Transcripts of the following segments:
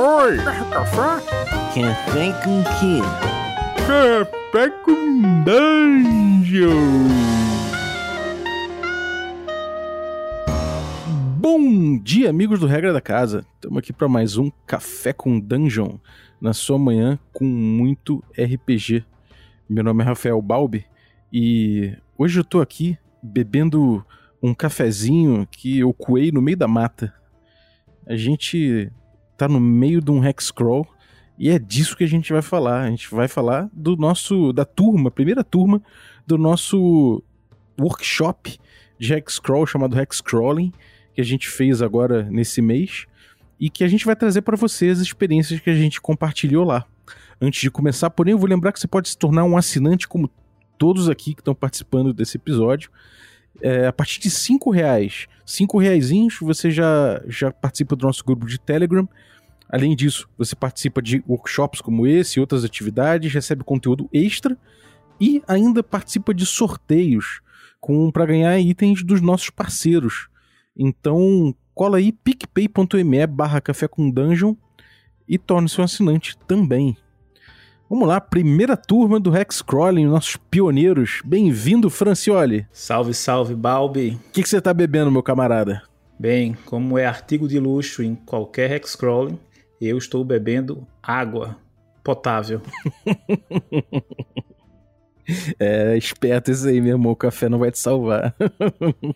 Oi! Café? Café com quê? Café com Dungeon! Bom dia, amigos do Regra da Casa. Estamos aqui para mais um Café com Dungeon na sua manhã com muito RPG. Meu nome é Rafael Balbi e hoje eu tô aqui bebendo um cafezinho que eu coei no meio da mata. A gente tá no meio de um hexcrawl e é disso que a gente vai falar. A gente vai falar do nosso da turma, primeira turma do nosso workshop de hexcrawl chamado Hexcrawling, que a gente fez agora nesse mês e que a gente vai trazer para vocês as experiências que a gente compartilhou lá. Antes de começar, porém, eu vou lembrar que você pode se tornar um assinante como todos aqui que estão participando desse episódio. É, a partir de cinco reais, cinco reaisinhos, você já, já participa do nosso grupo de Telegram. Além disso, você participa de workshops como esse e outras atividades, recebe conteúdo extra e ainda participa de sorteios com para ganhar itens dos nossos parceiros. Então, cola aí picpay.me barra café com dungeon e torne-se um assinante também. Vamos lá, primeira turma do Hexcrawling, nossos pioneiros. Bem-vindo, Francioli. Salve, salve, Balbi. O que, você tá bebendo, meu camarada? Bem, como é artigo de luxo em qualquer Hexcrawling, eu estou bebendo água potável. é, esperto isso aí, meu irmão. O café não vai te salvar.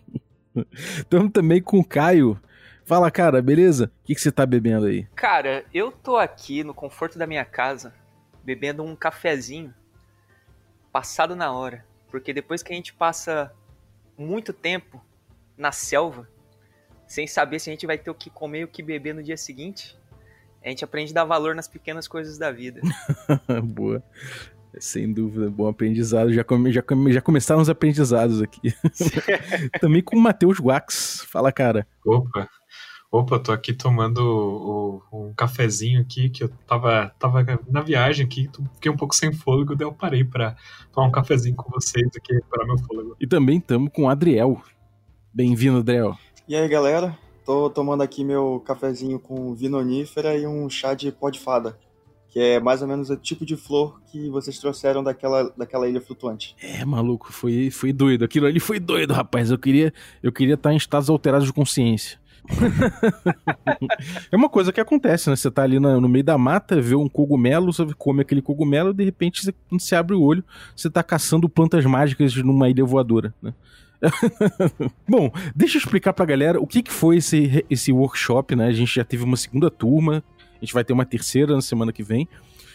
Estamos também com o Caio. Fala, cara, beleza? O que, que você tá bebendo aí? Cara, eu tô aqui no conforto da minha casa, bebendo um cafezinho passado na hora. Porque depois que a gente passa muito tempo na selva, sem saber se a gente vai ter o que comer e o que beber no dia seguinte, a gente aprende a dar valor nas pequenas coisas da vida. Boa. Sem dúvida, bom aprendizado. Já, come, já, come, já começaram os aprendizados aqui. Também com o Matheus Wax. Fala, cara. Opa, opa, tô aqui tomando o, o, um cafezinho aqui, que eu tava, tava na viagem aqui, fiquei um pouco sem fôlego, daí eu parei pra tomar um cafezinho com vocês aqui, para meu fôlego. E também estamos com o Adriel. Bem-vindo, Adriel. E aí, galera? Tô tomando aqui meu cafezinho com vinonífera e um chá de pó de fada que é mais ou menos o tipo de flor que vocês trouxeram daquela, daquela ilha flutuante. É, maluco, foi, foi doido. Aquilo ali foi doido, rapaz. Eu queria eu queria estar em estados alterados de consciência. é uma coisa que acontece, né? Você tá ali no, meio da mata, vê um cogumelo, você come aquele cogumelo e de repente, você, quando você abre o olho, você tá caçando plantas mágicas numa ilha voadora, né? Bom, deixa eu explicar pra galera o que, que foi esse, esse workshop, né? A gente já teve uma segunda turma, a gente vai ter uma terceira na semana que vem.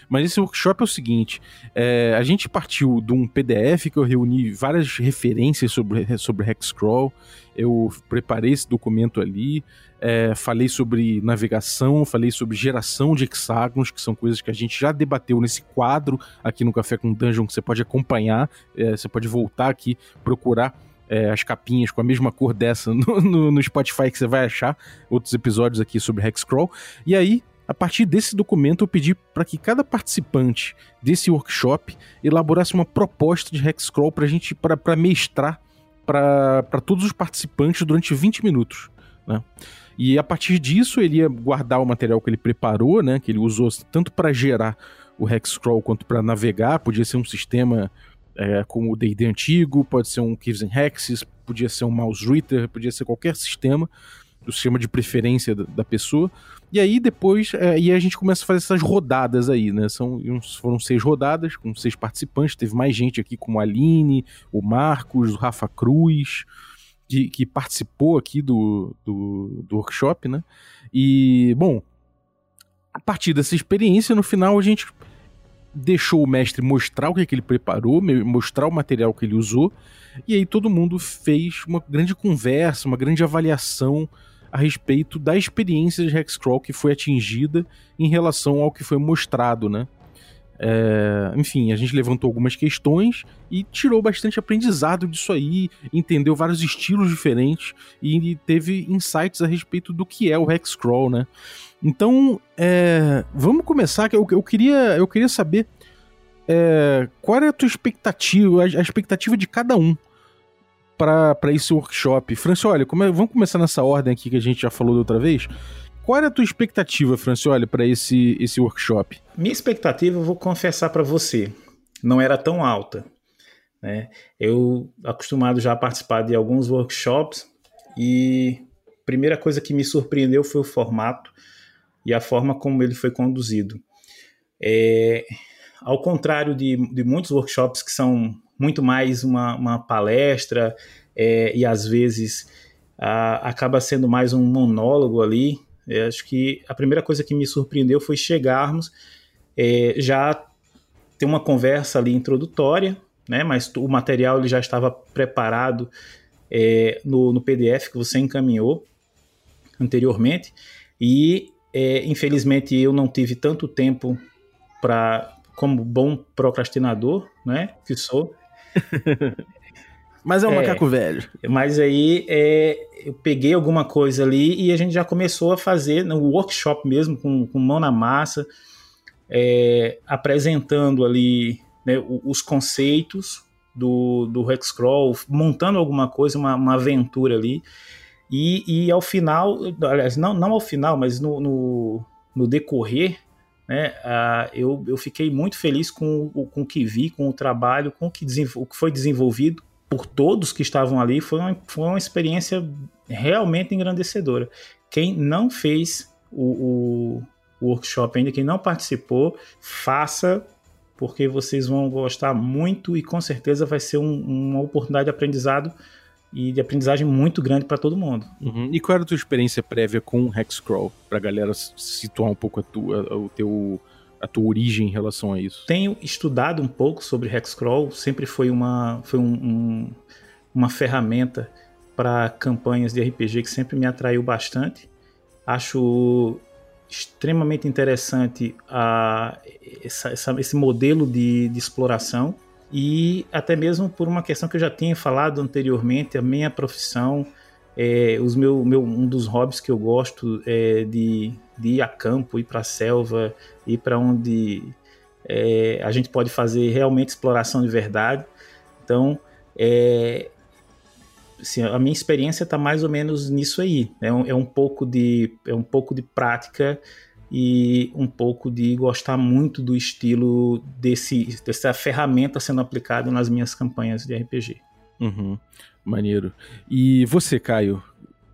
Mas esse workshop é o seguinte: é, a gente partiu de um PDF que eu reuni várias referências sobre, sobre Hexcrawl. Eu preparei esse documento ali, é, falei sobre navegação, falei sobre geração de hexágonos, que são coisas que a gente já debateu nesse quadro aqui no Café com Dungeon, que você pode acompanhar, é, você pode voltar aqui, procurar é, as capinhas com a mesma cor dessa no, no, no, Spotify que você vai achar outros episódios aqui sobre Hexcrawl. E aí, a partir desse documento, eu pedi para que cada participante desse workshop elaborasse uma proposta de Hexcrawl para a gente para mestrar para todos os participantes durante 20 minutos. Né? E a partir disso, ele ia guardar o material que ele preparou, né, que ele usou tanto para gerar o Hexcrawl quanto para navegar. Podia ser um sistema é, como o D&D antigo, pode ser um Caves and Hexes, podia ser um Mouse Reader, podia ser qualquer sistema o sistema de preferência da, pessoa. E aí depois, é, e a gente começa a fazer essas rodadas aí, né? São, foram seis rodadas com seis participantes. Teve mais gente aqui, como a Aline, o Marcos, o Rafa Cruz, que, que participou aqui do, do, do workshop, né? E, bom, a partir dessa experiência, no final a gente deixou o mestre mostrar o que, é que ele preparou, mostrar o material que ele usou, e aí todo mundo fez uma grande conversa, uma grande avaliação a respeito da experiência de Hexcrawl que foi atingida em relação ao que foi mostrado, né? É, enfim, a gente levantou algumas questões e tirou bastante aprendizado disso aí, entendeu vários estilos diferentes e teve insights a respeito do que é o Hexcrawl, né? Então, é, vamos começar. Eu, eu, queria, eu queria saber é, qual é a tua expectativa, a, a expectativa de cada um para esse workshop. Franci, olha, como é, vamos começar nessa ordem aqui que a gente já falou da outra vez. Qual era a tua expectativa, Francioli, para esse, esse workshop? Minha expectativa, eu vou confessar para você, não era tão alta. Né? Eu, acostumado já a participar de alguns workshops, e a primeira coisa que me surpreendeu foi o formato e a forma como ele foi conduzido. É, ao contrário de, de muitos workshops que são muito mais uma, uma palestra é, e às vezes a, acaba sendo mais um monólogo ali, é, acho que a primeira coisa que me surpreendeu foi chegarmos é, já ter uma conversa ali introdutória, né, mas o material ele já estava preparado é, no, no, PDF que você encaminhou anteriormente e é, infelizmente eu não tive tanto tempo para como bom procrastinador, né, que sou. mas é um é, macaco velho. Mas aí é, eu peguei alguma coisa ali e a gente já começou a fazer no workshop mesmo, com, com mão na massa, é, apresentando ali né, os conceitos do, do Hexcrawl, montando alguma coisa, uma, uma aventura ali. E, e ao final, aliás, não, não ao final, mas no, no, no decorrer né, uh, eu, eu fiquei muito feliz com, com o que vi, com o trabalho, com o que, o que foi desenvolvido por todos que estavam ali. Foi uma, foi uma experiência realmente engrandecedora. Quem não fez o, o, o workshop ainda, quem não participou, faça, porque vocês vão gostar muito e com certeza vai ser um, uma oportunidade de aprendizado e de aprendizagem muito grande para todo mundo. Uhum. E qual era a tua experiência prévia com Hexcrawl? Pra galera situar um pouco a tua, o teu, a tua origem em relação a isso. Tenho estudado um pouco sobre Hexcrawl, sempre foi uma, foi um, um, uma ferramenta para campanhas de RPG que sempre me atraiu bastante. Acho extremamente interessante a, essa, essa, esse modelo de, de exploração e até mesmo por uma questão que eu já tinha falado anteriormente, a minha profissão, é, os meu, meu, um dos hobbies que eu gosto é de, de ir a campo, ir para a selva, ir para onde é, a gente pode fazer realmente exploração de verdade. Então, é, assim, a minha experiência está mais ou menos nisso aí. É um, é um, pouco, de, é um pouco de prática e um pouco de gostar muito do estilo desse, dessa ferramenta sendo aplicada nas minhas campanhas de RPG. Uhum, maneiro. E você, Caio?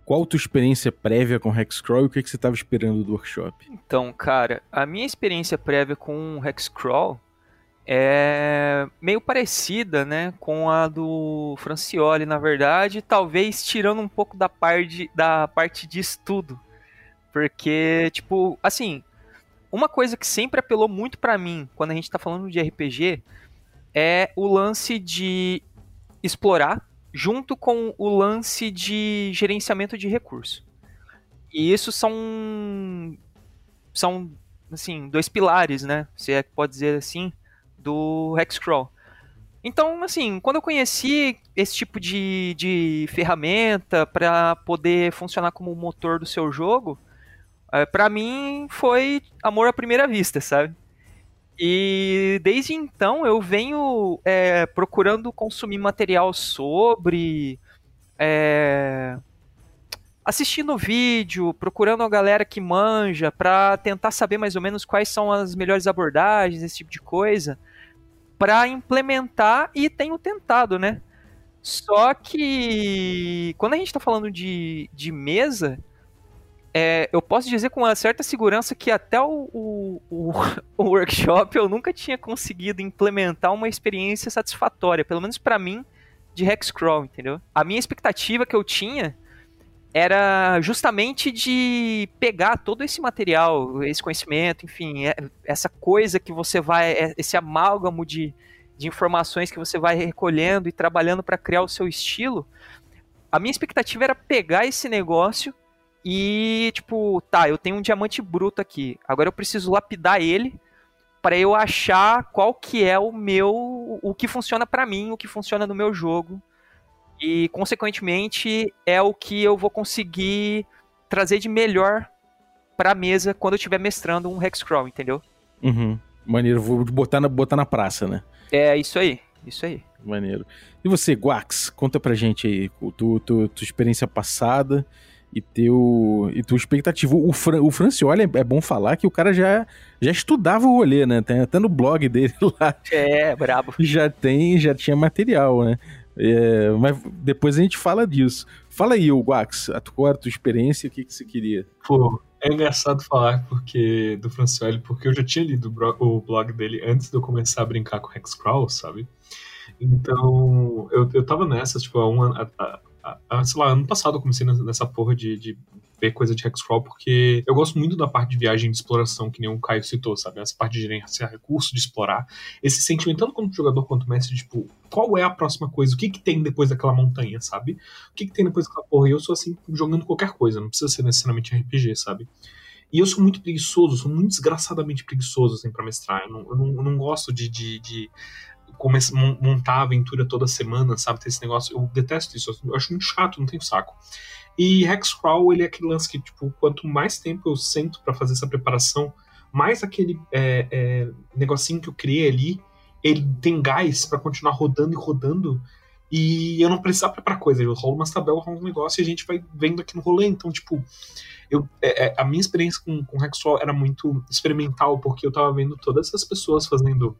Qual a tua experiência prévia com Hexcrawl e o que, que você estava esperando do workshop? Então, cara, a minha experiência prévia com Hexcrawl é meio parecida, né, com a do Francioli, na verdade, talvez tirando um pouco da parte da parte de estudo, porque, tipo, assim, uma coisa que sempre apelou muito para mim quando a gente tá falando de RPG é o lance de explorar junto com o lance de gerenciamento de recurso. E isso são são assim, dois pilares, né? Você é pode dizer assim, do Hexcrawl. Então, assim, quando eu conheci esse tipo de, de ferramenta para poder funcionar como motor do seu jogo, é, para mim foi amor à primeira vista, sabe? E desde então eu venho é, procurando consumir material sobre, é, assistindo vídeo, procurando a galera que manja para tentar saber mais ou menos quais são as melhores abordagens, esse tipo de coisa, para implementar e tenho tentado, né? Só que quando a gente está falando de, de mesa, é, eu posso dizer com uma certa segurança que até o, o, o, o, workshop eu nunca tinha conseguido implementar uma experiência satisfatória, pelo menos para mim, de Hexcrawl, entendeu? A minha expectativa que eu tinha era justamente de pegar todo esse material, esse conhecimento, enfim, é, essa coisa que você vai, é, esse amálgamo de, de informações que você vai recolhendo e trabalhando para criar o seu estilo. A minha expectativa era pegar esse negócio e, tipo, tá, eu tenho um diamante bruto aqui. Agora eu preciso lapidar ele para eu achar qual que é o meu, o que funciona para mim, o que funciona no meu jogo. E, consequentemente, é o que eu vou conseguir trazer de melhor pra mesa quando eu estiver mestrando um Hexcrawl, entendeu? Uhum. Maneiro, vou botar na, botar na praça, né? É, isso aí, isso aí. Maneiro. E você, Guax, conta pra gente aí, tu, tu, tua experiência passada e teu, e tua expectativa. O, Fran, o Francioli, é, é bom falar que o cara já, já estudava o rolê, né? Tem até no blog dele lá. É, brabo. Já tem, já tinha material, né? É, mas depois a gente fala disso. Fala aí, o Guax, a, qual era a tua experiência, o que, que você queria? Pô, é engraçado falar porque do Francioli, porque eu já tinha lido o blog dele antes de eu começar a brincar com Hexcrawl, sabe? Então, eu, eu tava nessa, tipo, há um ano, sei lá, ano passado eu comecei nessa porra de, de ver coisa de Hexcrawl, porque eu gosto muito da parte de viagem de exploração, que nem o Caio citou, sabe? Essa parte de gerenciar recursos, de explorar. Esse sentimento, tanto como jogador quanto mestre, tipo, qual é a próxima coisa? O que que tem depois daquela montanha, sabe? O que que tem depois daquela porra? E eu sou assim, jogando qualquer coisa, não precisa ser necessariamente RPG, sabe? E eu sou muito preguiçoso, sou muito desgraçadamente preguiçoso, assim, pra mestrar. Eu não, eu não, eu não gosto de, de, de montar a aventura toda semana, sabe? Ter esse negócio. Eu detesto isso, eu acho muito chato, não tenho saco. E Hexcrawl, ele é aquele lance que, tipo, quanto mais tempo eu sento para fazer essa preparação, mais aquele é, é, negocinho que eu criei ali, ele tem gás para continuar rodando e rodando. E eu não precisar preparar coisa, eu rolo umas tabelas, rolo um negócio e a gente vai vendo aqui no rolê. Então, tipo, eu, é, é a minha experiência com, com Hexcrawl era muito experimental, porque eu tava vendo todas essas pessoas fazendo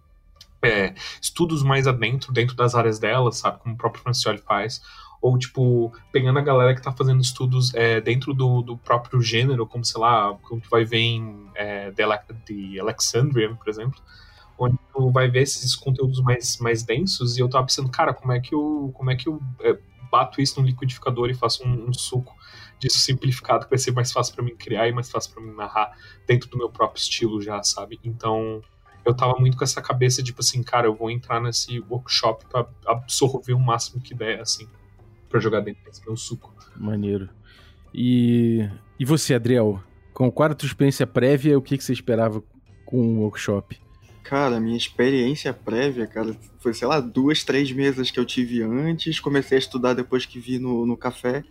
é, estudos mais adentro, dentro das áreas delas, sabe? Como o próprio Francioli faz. Ou, tipo, pegando a galera que tá fazendo estudos é, dentro do, do próprio gênero, como, sei lá, como tu vai ver em é, The, Alexandrian, por exemplo, onde tu vai ver esses conteúdos mais, mais densos, e eu tava pensando, cara, como é que eu, como é que eu é, bato isso no liquidificador e faço um, um suco disso simplificado que vai ser mais fácil para mim criar e mais fácil para mim narrar dentro do meu próprio estilo já, sabe? Então, eu tava muito com essa cabeça, tipo assim, cara, eu vou entrar nesse workshop para absorver o máximo que der, assim, para jogar dentro desse meu suco. Maneiro. E, e você, Adriel? Com qual a tua experiência prévia, o que, que você esperava com o workshop? Cara, minha experiência prévia, cara, foi, sei lá, duas, três mesas que eu tive antes. Comecei a estudar depois que vi no, no café.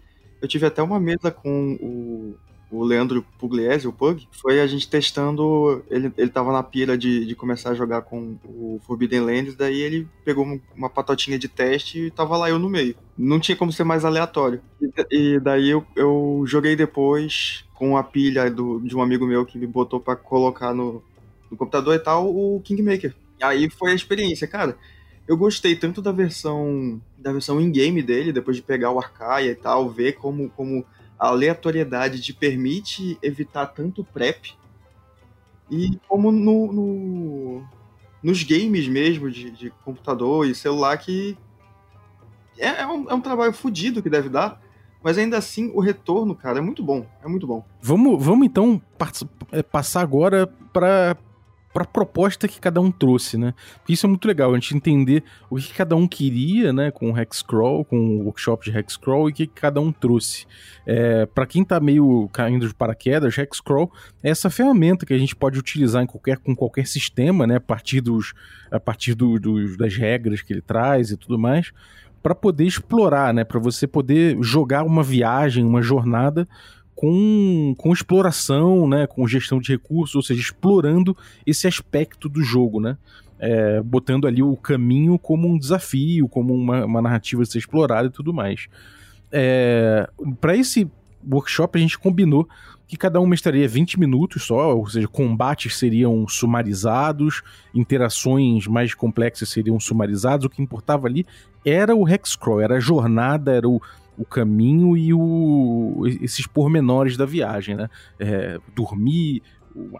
Eu tive até uma mesa com o, o Leandro Pugliese, o Pug, foi a gente testando. Ele, ele tava na pira de, de começar a jogar com o Forbidden Lands, daí ele pegou uma patotinha de teste e tava lá eu no meio. Não tinha como ser mais aleatório. E, e daí eu, eu joguei depois com a pilha do, de um amigo meu que me botou para colocar no, no computador e tal, o Kingmaker. Aí foi a experiência, cara. Eu gostei tanto da versão da versão in-game dele, depois de pegar o Arcaia e tal, ver como, como a aleatoriedade te permite evitar tanto prep e como no, no nos games mesmo de, de, computador e celular que é, é, um, é um trabalho fodido que deve dar mas ainda assim o retorno, cara, é muito bom. É muito bom. Vamos, vamos então é, passar agora para para a proposta que cada um trouxe, né? Porque isso é muito legal, a gente entender o que cada um queria, né, com o Hexcrawl, com o workshop de Hexcrawl e o que cada um trouxe. É, para quem tá meio caindo de paraquedas, Hexcrawl é essa ferramenta que a gente pode utilizar em qualquer, com qualquer sistema, né, a partir, dos, a partir do, dos, das regras que ele traz e tudo mais, para poder explorar, né, para você poder jogar uma viagem, uma jornada com, com exploração, né, com gestão de recursos, ou seja, explorando esse aspecto do jogo, né, é, botando ali o caminho como um desafio, como uma, uma narrativa a ser explorada e tudo mais. É, Para esse workshop a gente combinou que cada um mestraria 20 minutos só, ou seja, combates seriam sumarizados, interações mais complexas seriam sumarizadas, o que importava ali era o Hexcrawl, era a jornada, era o, o caminho e o, esses pormenores da viagem, né? É, dormir,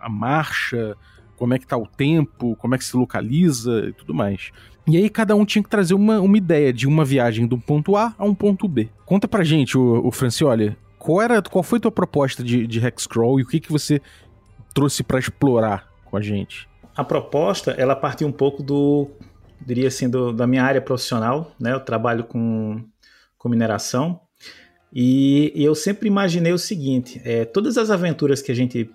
a marcha, como é que tá o tempo, como é que se localiza e tudo mais. E aí cada um tinha que trazer uma, uma ideia de uma viagem de um ponto A a um ponto B. Conta pra gente, o, o Francioli, qual, era, qual foi a tua proposta de, de Hexcrawl e o que, que você trouxe para explorar com a gente? A proposta, ela partiu um pouco do, diria assim, do, da minha área profissional, né? Eu trabalho com com mineração. E, eu sempre imaginei o seguinte: é, todas as aventuras que a gente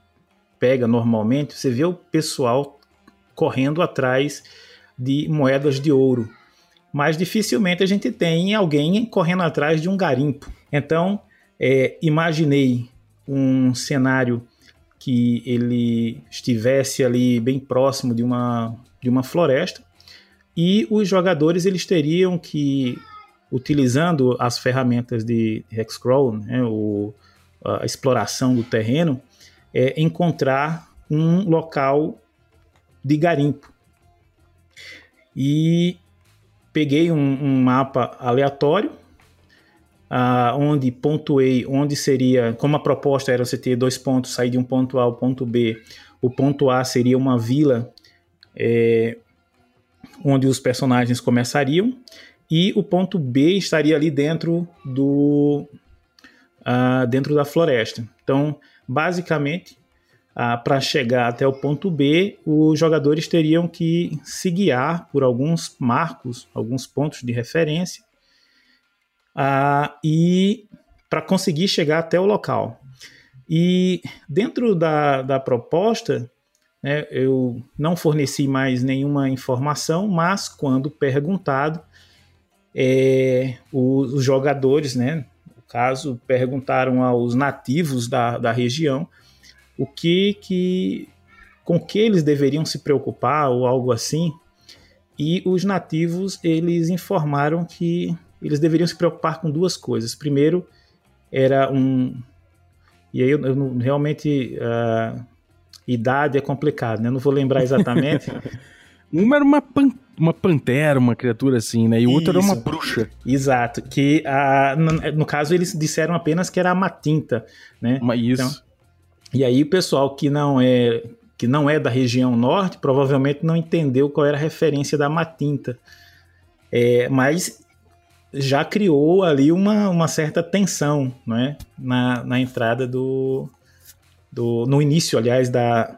pega normalmente, você vê o pessoal correndo atrás de moedas de ouro, mas dificilmente a gente tem alguém correndo atrás de um garimpo. Então, é, imaginei um cenário que ele estivesse ali bem próximo de uma, de uma floresta e os jogadores eles teriam que utilizando as ferramentas de Hexcrawl, né, o, a exploração do terreno é encontrar um local de garimpo. E peguei um, um mapa aleatório, uh, onde pontuei onde seria, como a proposta era você ter dois pontos, sair de um ponto A ao ponto B. O ponto A seria uma vila é, onde os personagens começariam, e o ponto B estaria ali dentro do uh, dentro da floresta. Então, basicamente, uh, para chegar até o ponto B, os jogadores teriam que se guiar por alguns marcos, alguns pontos de referência, uh, e para conseguir chegar até o local. E dentro da, da proposta, né, eu não forneci mais nenhuma informação, mas quando perguntado, é, os, os, jogadores, né, no caso, perguntaram aos nativos da, da região o que, que com que eles deveriam se preocupar ou algo assim. E os nativos eles informaram que eles deveriam se preocupar com duas coisas. Primeiro, era um. E aí eu, eu realmente. Uh, idade é complicado, né? Eu não vou lembrar exatamente. Uma era uma, pan uma pantera, uma criatura assim, né? E o outro era uma bruxa. Exato. Que a, no, caso eles disseram apenas que era a matinta, né? Mas isso. Então, e aí o pessoal que não é que não é da região norte provavelmente não entendeu qual era a referência da matinta. É, mas já criou ali uma, uma certa tensão né? na, na entrada do, do. no início, aliás, da,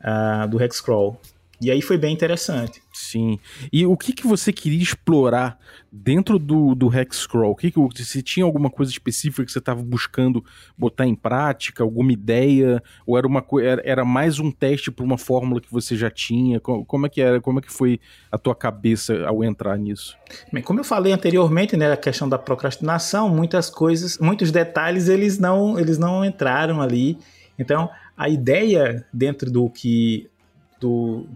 uh, do Hexcrawl. E aí foi bem interessante. Sim. E o que, que você queria explorar dentro do, do Hexcrawl? O que que, se tinha alguma coisa específica que você estava buscando botar em prática, alguma ideia? Ou era, uma, era, era mais um teste para uma fórmula que você já tinha? Como, como, é que era? Como é que foi a tua cabeça ao entrar nisso? Bem, como eu falei anteriormente, né, a questão da procrastinação, muitas coisas, muitos detalhes eles não, eles não entraram ali. Então, a ideia dentro do que do,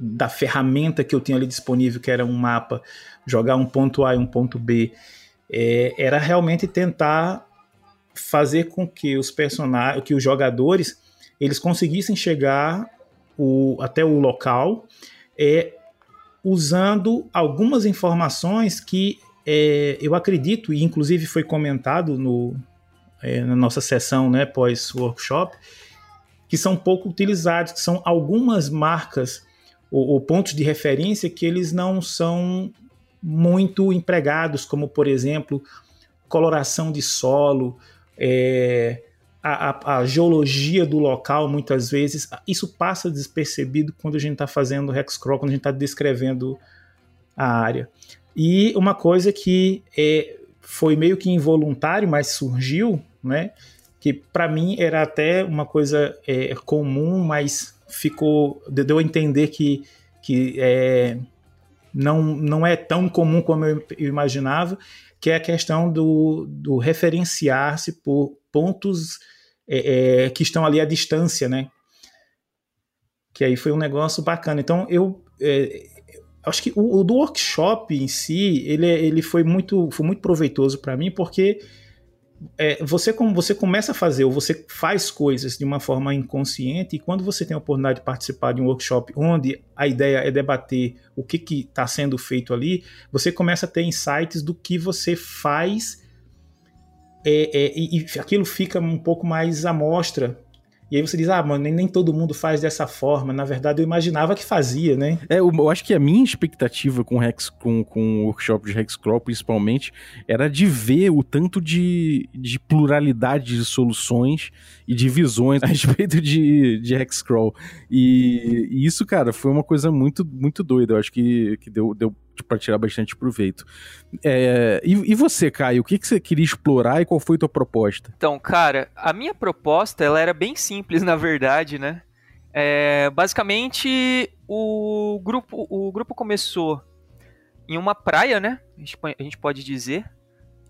da ferramenta que eu tinha ali disponível, que era um mapa, jogar um ponto A e um ponto B, é, era realmente tentar fazer com que os personagens, que os jogadores, eles conseguissem chegar o, até o local é, usando algumas informações que é, eu acredito, e inclusive foi comentado no, é, na nossa sessão né, pós-workshop, que são pouco utilizados, que são algumas marcas ou, ou pontos de referência que eles não são muito empregados, como por exemplo coloração de solo, é, a, a, a, geologia do local, muitas vezes, isso passa despercebido quando a gente está fazendo hexcrawl, quando a gente está descrevendo a área. E uma coisa que é, foi meio que involuntário, mas surgiu, né? Que para mim era até uma coisa é, comum, mas ficou deu a entender que, que é, não, não é tão comum como eu imaginava, que é a questão do, do referenciar-se por pontos é, é, que estão ali à distância, né? Que aí foi um negócio bacana. Então eu é, acho que o, o, do workshop em si ele, ele foi muito foi muito proveitoso para mim porque é, você como você começa a fazer ou você faz coisas de uma forma inconsciente e quando você tem a oportunidade de participar de um workshop onde a ideia é debater o que está sendo feito ali, você começa a ter insights do que você faz é, é, e, e, aquilo fica um pouco mais à mostra e aí você diz, ah, mano, nem, nem todo mundo faz dessa forma. Na verdade, eu imaginava que fazia, né? É, eu, eu acho que a minha expectativa com, Rex, com, com o workshop de Hexcrawl, principalmente, era de ver o tanto de, de pluralidade de soluções e de visões a respeito de, de Hexcrawl. E, e isso, cara, foi uma coisa muito, muito doida. Eu acho que, que deu, deu para tirar bastante proveito. É, e, e, você, Caio, o que, que você queria explorar e qual foi a tua proposta? Então, cara, a minha proposta ela era bem simples, na verdade, né? É, basicamente, o grupo, o grupo começou em uma praia, né? A gente, a gente pode dizer.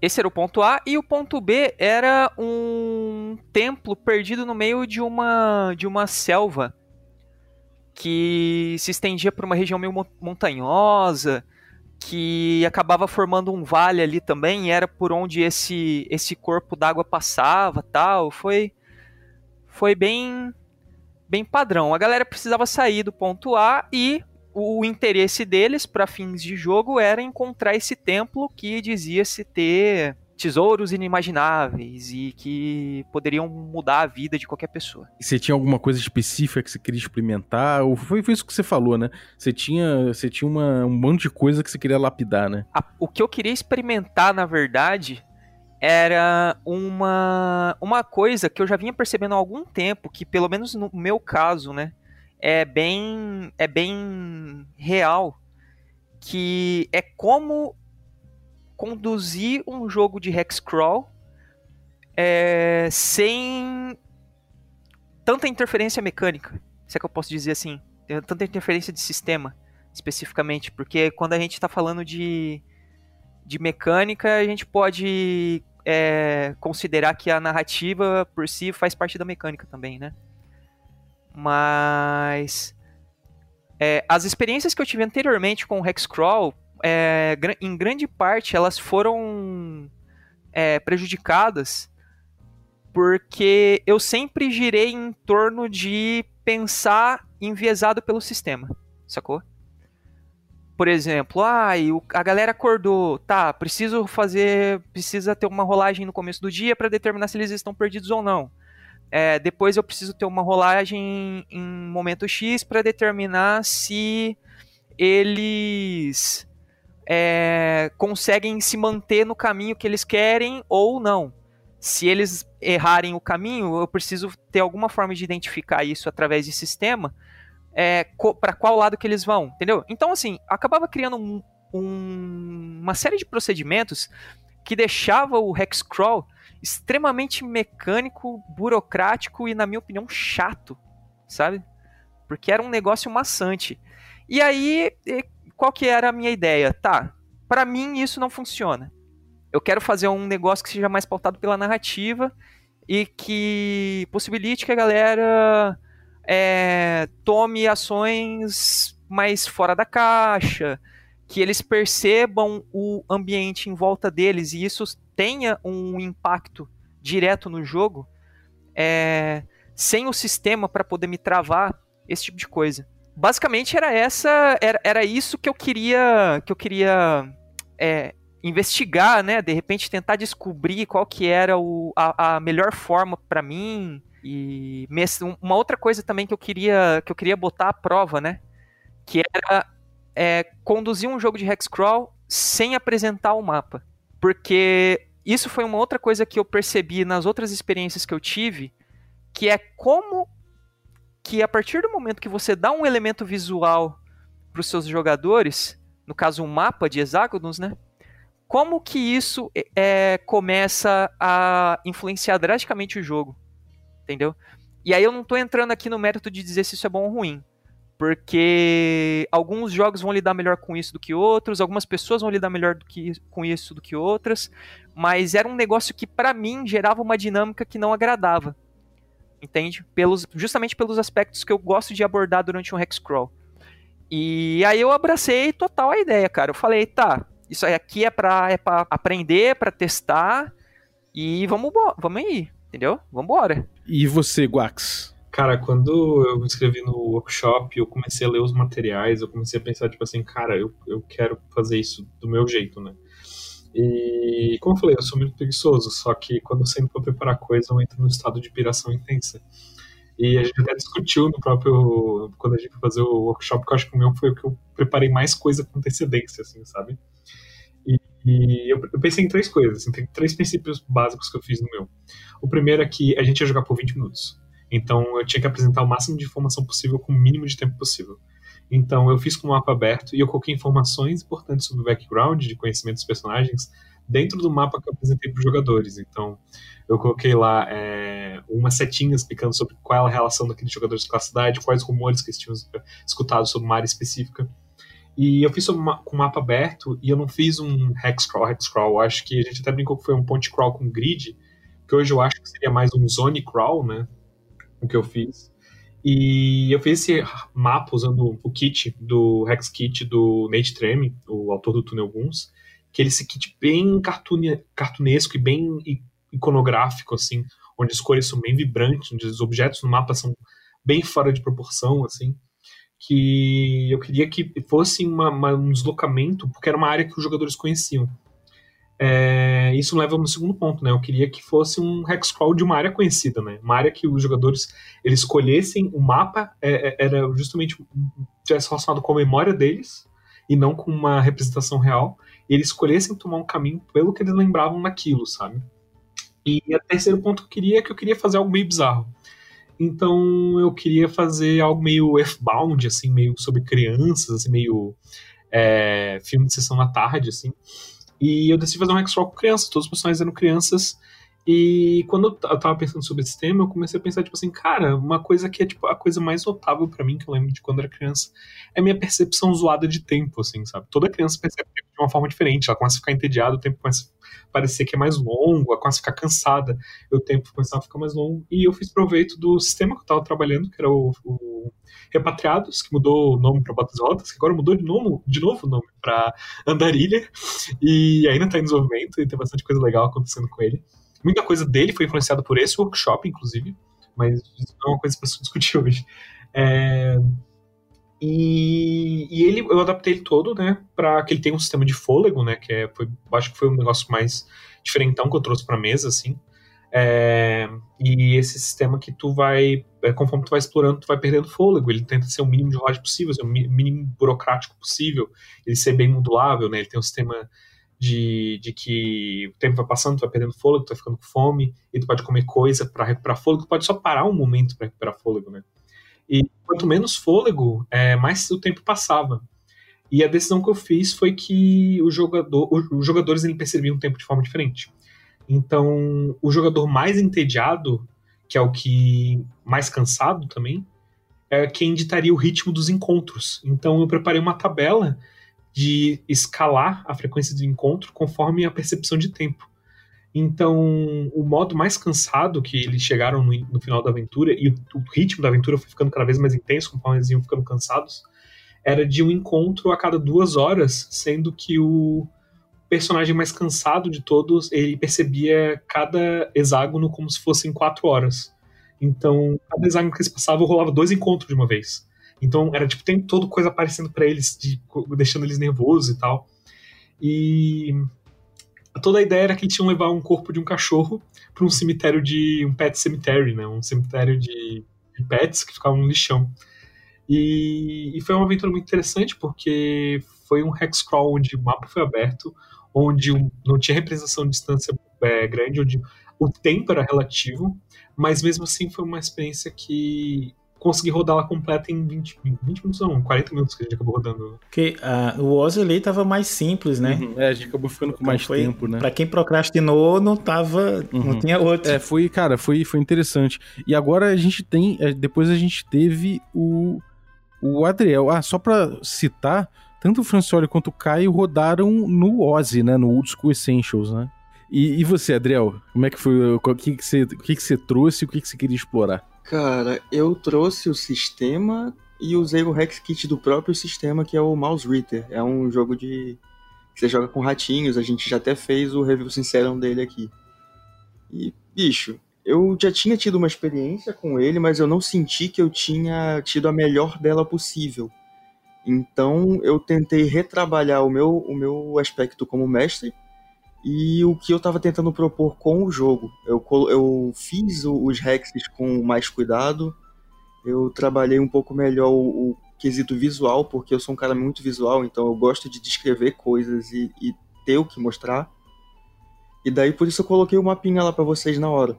Esse era o ponto A e o ponto B era um templo perdido no meio de uma de uma selva que se estendia por uma região meio montanhosa que acabava formando um vale ali também, e era por onde esse esse corpo d'água passava, tal. Foi foi bem bem padrão. A galera precisava sair do ponto A e o interesse deles para fins de jogo era encontrar esse templo que dizia-se ter tesouros inimagináveis e que poderiam mudar a vida de qualquer pessoa. E você tinha alguma coisa específica que você queria experimentar? Ou foi, foi isso que você falou, né? Você tinha, você tinha uma, um monte de coisa que você queria lapidar, né? A, o que eu queria experimentar, na verdade, era uma, uma coisa que eu já vinha percebendo há algum tempo, que pelo menos no meu caso, né, é bem, é bem real, que é como conduzir um jogo de hexcrawl é, sem tanta interferência mecânica, se é que eu posso dizer assim, tanta interferência de sistema especificamente, porque quando a gente está falando de, de mecânica, a gente pode é, considerar que a narrativa por si faz parte da mecânica também, né? Mas é, as experiências que eu tive anteriormente com o Hexcrawl é, em grande parte, elas foram é, prejudicadas porque eu sempre girei em torno de pensar enviesado pelo sistema, sacou? Por exemplo, ah, a galera acordou, tá, preciso fazer, precisa ter uma rolagem no começo do dia para determinar se eles estão perdidos ou não. É, depois eu preciso ter uma rolagem em momento X para determinar se eles é, conseguem se manter no caminho que eles querem ou não. Se eles errarem o caminho, eu preciso ter alguma forma de identificar isso através de sistema é, para qual lado que eles vão, entendeu? Então, assim, acabava criando um, um, uma série de procedimentos que deixava o Hexcrawl extremamente mecânico, burocrático e, na minha opinião, chato, sabe? Porque era um negócio maçante. E aí, qual que era a minha ideia? Tá, para mim isso não funciona. Eu quero fazer um negócio que seja mais pautado pela narrativa e que possibilite que a galera é, tome ações mais fora da caixa, que eles percebam o ambiente em volta deles e isso tenha um impacto direto no jogo, é, sem o sistema para poder me travar, esse tipo de coisa basicamente era essa, era, era isso que eu queria, que eu queria é, investigar, né? De repente tentar descobrir qual que era o, a, a melhor forma para mim e uma outra coisa também que eu queria que eu queria botar à prova, né? Que era é, conduzir um jogo de hexcrawl sem apresentar o mapa, porque isso foi uma outra coisa que eu percebi nas outras experiências que eu tive, que é como que a partir do momento que você dá um elemento visual para os seus jogadores, no caso um mapa de hexágonos, né? Como que isso é, começa a influenciar drasticamente o jogo, entendeu? E aí eu não estou entrando aqui no mérito de dizer se isso é bom ou ruim, porque alguns jogos vão lidar melhor com isso do que outros, algumas pessoas vão lidar melhor que, com isso do que outras, mas era um negócio que para mim gerava uma dinâmica que não agradava entende? Pelos, justamente pelos aspectos que eu gosto de abordar durante um hexcrawl. E aí eu abracei total a ideia, cara. Eu falei, tá, isso aqui é pra, é pra aprender, para testar, e vamos, vamos aí, entendeu? Vambora. E você, Guax? Cara, quando eu me inscrevi no workshop, eu comecei a ler os materiais, eu comecei a pensar, tipo assim, cara, eu, eu quero fazer isso do meu jeito, né? E, como eu falei, eu sou muito preguiçoso, só que quando eu sempre vou preparar coisa, eu entro no estado de piração intensa. E a gente até discutiu no próprio. Quando a gente foi fazer o workshop, que eu acho que o meu foi o que eu preparei mais coisa com antecedência, assim, sabe? E, e eu, eu, pensei em três coisas, assim, tem três princípios básicos que eu fiz no meu. O primeiro é que a gente ia jogar por 20 minutos. Então eu tinha que apresentar o máximo de informação possível com o mínimo de tempo possível. Então eu fiz com o mapa aberto e eu coloquei informações importantes sobre o background, de conhecimento dos personagens, dentro do mapa que eu apresentei para os jogadores. Então eu coloquei lá é, umas setinhas explicando sobre qual é a relação daqueles jogadores com a cidade, quais rumores que eles tinham escutado sobre uma área específica. E eu fiz com o mapa aberto e eu não fiz um hex crawl, hex crawl. Acho que a gente até brincou que foi um point crawl com grid, que hoje eu acho que seria mais um zone crawl, né? O que eu fiz. E eu fiz esse mapa usando o kit do Hex Kit do Nate Treme, o autor do Túnel Guns, que é esse kit bem cartune, cartunesco e bem iconográfico, assim, onde as cores são bem vibrantes, onde os objetos no mapa são bem fora de proporção, assim, que eu queria que fosse uma, uma, um deslocamento, porque era uma área que os jogadores conheciam. É, isso leva no segundo ponto, né? Eu queria que fosse um hexcrawl de uma área conhecida, né? Uma área que os jogadores eles escolhessem o mapa é, é era justamente tivesse relacionado com a memória deles e não com uma representação real. E eles escolhessem tomar um caminho pelo que eles lembravam naquilo, sabe? E o terceiro ponto que eu queria é que eu queria fazer algo meio bizarro. Então eu queria fazer algo meio F-bound, assim, meio sobre crianças, assim, meio é, filme de sessão da tarde, assim. E eu decidi fazer um Hexrock com crianças, todos os personagens eram crianças. E quando eu tava pensando sobre esse tema, eu comecei a pensar, tipo assim, cara, uma coisa que é tipo a coisa mais notável para mim, que eu lembro de quando era criança, é minha percepção zoada de tempo, assim, sabe? Toda criança percebe de uma forma diferente, ela começa a ficar entediada, o tempo começa a parecer que é mais longo, ela começa a ficar cansada, o tempo começa a ficar mais longo. E eu fiz proveito do sistema que eu tava trabalhando, que era o, o Repatriados, que mudou o nome para Botas Rotas, que agora mudou de novo, de novo o nome para Andarilha, e ainda tá em desenvolvimento, e tem bastante coisa legal acontecendo com ele. Muita coisa dele foi influenciada por esse workshop, inclusive, mas isso não é uma coisa para se discutir hoje. É... E, e, ele, eu adaptei ele todo, né, para que ele tenha um sistema de fôlego, né, que é, foi, acho que foi um negócio mais diferentão que eu trouxe para mesa, assim. É, e esse sistema que tu vai, é, conforme tu vai explorando, tu vai perdendo fôlego. Ele tenta ser o mínimo de rolagem possível, ser o mínimo burocrático possível, ele ser bem modulável, né? Ele tem um sistema de, de que o tempo vai passando, tu vai perdendo fôlego, tu vai ficando com fome, e tu pode comer coisa para recuperar fôlego, tu pode só parar um momento para recuperar fôlego, né? E quanto menos fôlego, é, mais o tempo passava. E a decisão que eu fiz foi que o jogador, os jogadores ele percebiam o tempo de forma diferente. Então, o jogador mais entediado, que é o que mais cansado também, é quem ditaria o ritmo dos encontros. Então, eu preparei uma tabela de escalar a frequência do encontro conforme a percepção de tempo. Então, o modo mais cansado que eles chegaram no, no final da aventura, e o, o, ritmo da aventura foi ficando cada vez mais intenso conforme eles iam ficando cansados, era de um encontro a cada duas horas, sendo que o personagem mais cansado de todos, ele percebia cada hexágono como se fossem quatro horas. Então, cada hexágono que eles passavam rolava dois encontros de uma vez. Então era tipo, tem toda coisa aparecendo para eles, de, deixando eles nervosos e tal. E toda a ideia era que eles tinham levar um corpo de um cachorro para um cemitério de. um pet cemetery, né? Um cemitério de, de pets que ficava no lixão. E, e, foi uma aventura muito interessante porque foi um hex crawl onde o mapa foi aberto, onde não tinha representação de distância é, grande, onde o tempo era relativo, mas mesmo assim foi uma experiência que consegui rodar ela completa em 20, 20 minutos, não, 40 minutos que a gente acabou rodando. Porque uh, o Oz ali tava mais simples, né? Uhum. É, a gente acabou ficando com então mais foi, tempo, né? Pra quem procrastinou, não tava. Uhum. Não tinha outro. É, foi, cara, foi, foi interessante. E agora a gente tem. É, depois a gente teve o. O Adriel. Ah, só pra citar, tanto o Francioli quanto o Caio rodaram no Ozzy, né? No Old School Essentials, né? E, e você, Adriel? Como é que foi? O que, que, você, o que, que você trouxe e o que, que você queria explorar? Cara, eu trouxe o sistema e usei o Hex Kit do próprio sistema, que é o Mouse Reader. É um jogo de. você joga com ratinhos, a gente já até fez o review sincero dele aqui. E, bicho, eu já tinha tido uma experiência com ele, mas eu não senti que eu tinha tido a melhor dela possível. Então eu tentei retrabalhar o meu, o meu aspecto como mestre e o que eu estava tentando propor com o jogo. Eu, eu fiz os hexes com mais cuidado, eu trabalhei um pouco melhor o, o, quesito visual, porque eu sou um cara muito visual, então eu gosto de descrever coisas e, e ter o que mostrar. E daí por isso eu coloquei o mapinha lá para vocês na hora.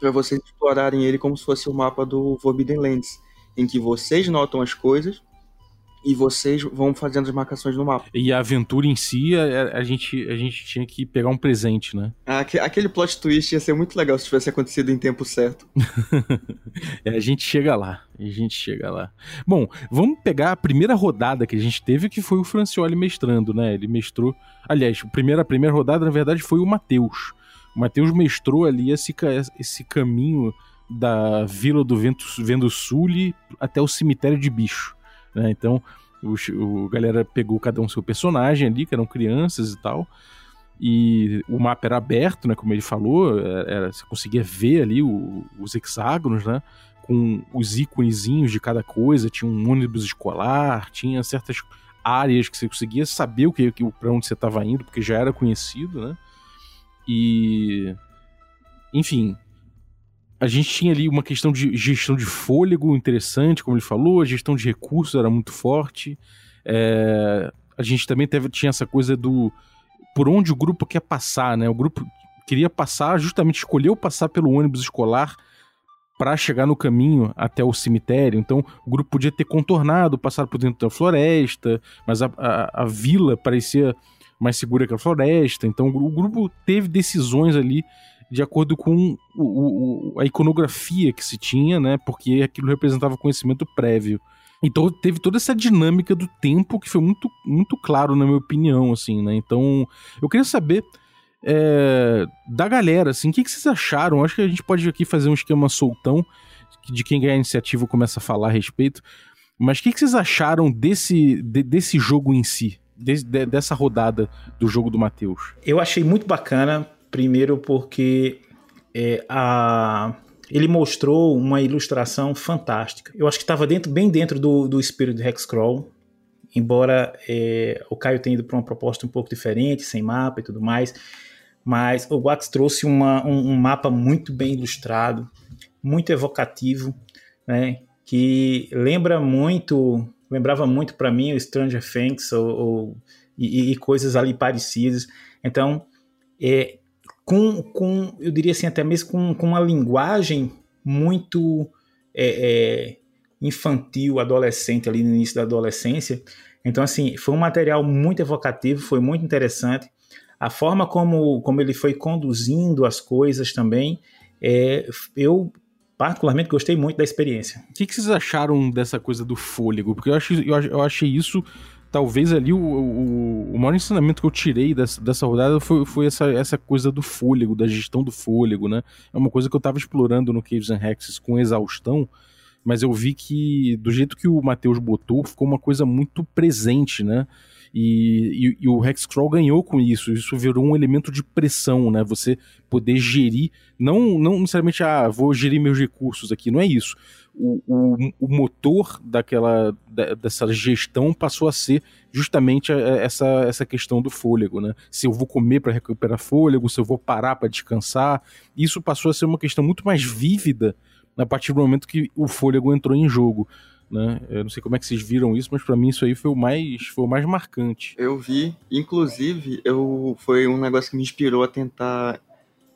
para vocês explorarem ele como se fosse o mapa do Forbidden Lands, em que vocês notam as coisas e vocês vão fazendo as marcações no mapa. E a aventura em si, a, a, gente, a gente tinha que pegar um presente, né? Aquele plot twist ia ser muito legal se tivesse acontecido em tempo certo. é, a gente chega lá, a gente chega lá. Bom, vamos pegar a primeira rodada que a gente teve, que foi o Francioli mestrando, né? Ele mestrou. Aliás, a primeira, a primeira rodada, na verdade, foi o Matheus. O Matheus mestrou ali esse, esse caminho da Vila do Vento, Vendo Sul até o cemitério de bicho. Né? Então, o, o galera pegou cada um seu personagem ali, que eram crianças e tal. E o mapa era aberto, né? Como ele falou, era, era você conseguia ver ali o, os hexágonos, né? Com os íconezinhos de cada coisa. Tinha um ônibus escolar, tinha certas áreas que você conseguia saber o que, que para onde você estava indo, porque já era conhecido, né? E enfim, a gente tinha ali uma questão de gestão de fôlego interessante, como ele falou, a gestão de recursos era muito forte. É, a gente também teve, tinha essa coisa do por onde o grupo quer passar, né? O grupo queria passar, justamente escolheu passar pelo ônibus escolar para chegar no caminho até o cemitério. Então, o grupo podia ter contornado, passado por dentro da floresta, mas a, a, a vila parecia mais segura que a floresta. Então, o grupo teve decisões ali de acordo com o, o, a iconografia que se tinha, né? Porque aquilo representava conhecimento prévio. Então teve toda essa dinâmica do tempo que foi muito, muito claro, na minha opinião, assim, né? Então, eu queria saber é, da galera, assim, o que, que vocês acharam? Acho que a gente pode aqui fazer um esquema soltão de quem ganhar a iniciativa começa a falar a respeito. Mas o que, que vocês acharam desse, de, desse jogo em si? De, de, dessa rodada do jogo do Matheus? Eu achei muito bacana Primeiro porque é, a, ele mostrou uma ilustração fantástica. Eu acho que estava dentro, bem dentro do, do espírito de Hexcrawl, embora é, o Caio tenha ido para uma proposta um pouco diferente, sem mapa e tudo mais, mas o Wax trouxe uma, um, um, mapa muito bem ilustrado, muito evocativo, né, que lembra muito, lembrava muito para mim o Stranger Things ou, ou e, e, coisas ali parecidas. Então, é, com, com eu diria assim, até mesmo com, com uma linguagem muito é, é, infantil, adolescente, ali no início da adolescência. Então, assim, foi um material muito evocativo, foi muito interessante. A forma como, como ele foi conduzindo as coisas também, é, eu particularmente gostei muito da experiência. O que, que, vocês acharam dessa coisa do fôlego? Porque eu, acho, eu, eu achei isso talvez ali o, o, o maior ensinamento que eu tirei dessa, dessa rodada foi, foi essa, essa coisa do fôlego, da gestão do fôlego, né? É uma coisa que eu estava explorando no Caves and Hexes com exaustão, mas eu vi que do jeito que o Matheus botou, ficou uma coisa muito presente, né? E, e, e, o Hexcrawl ganhou com isso. Isso virou um elemento de pressão, né? Você poder gerir, não, não necessariamente, ah, vou gerir meus recursos aqui, não é isso o, o, o motor daquela dessa gestão passou a ser justamente essa, essa questão do fôlego, né? Se eu vou comer para recuperar fôlego, se eu vou parar para descansar, isso passou a ser uma questão muito mais vívida a partir do momento que o fôlego entrou em jogo. Né? Eu não sei como é que vocês viram isso, mas para mim isso aí foi o mais foi o mais marcante. Eu vi, inclusive, eu foi um negócio que me inspirou a tentar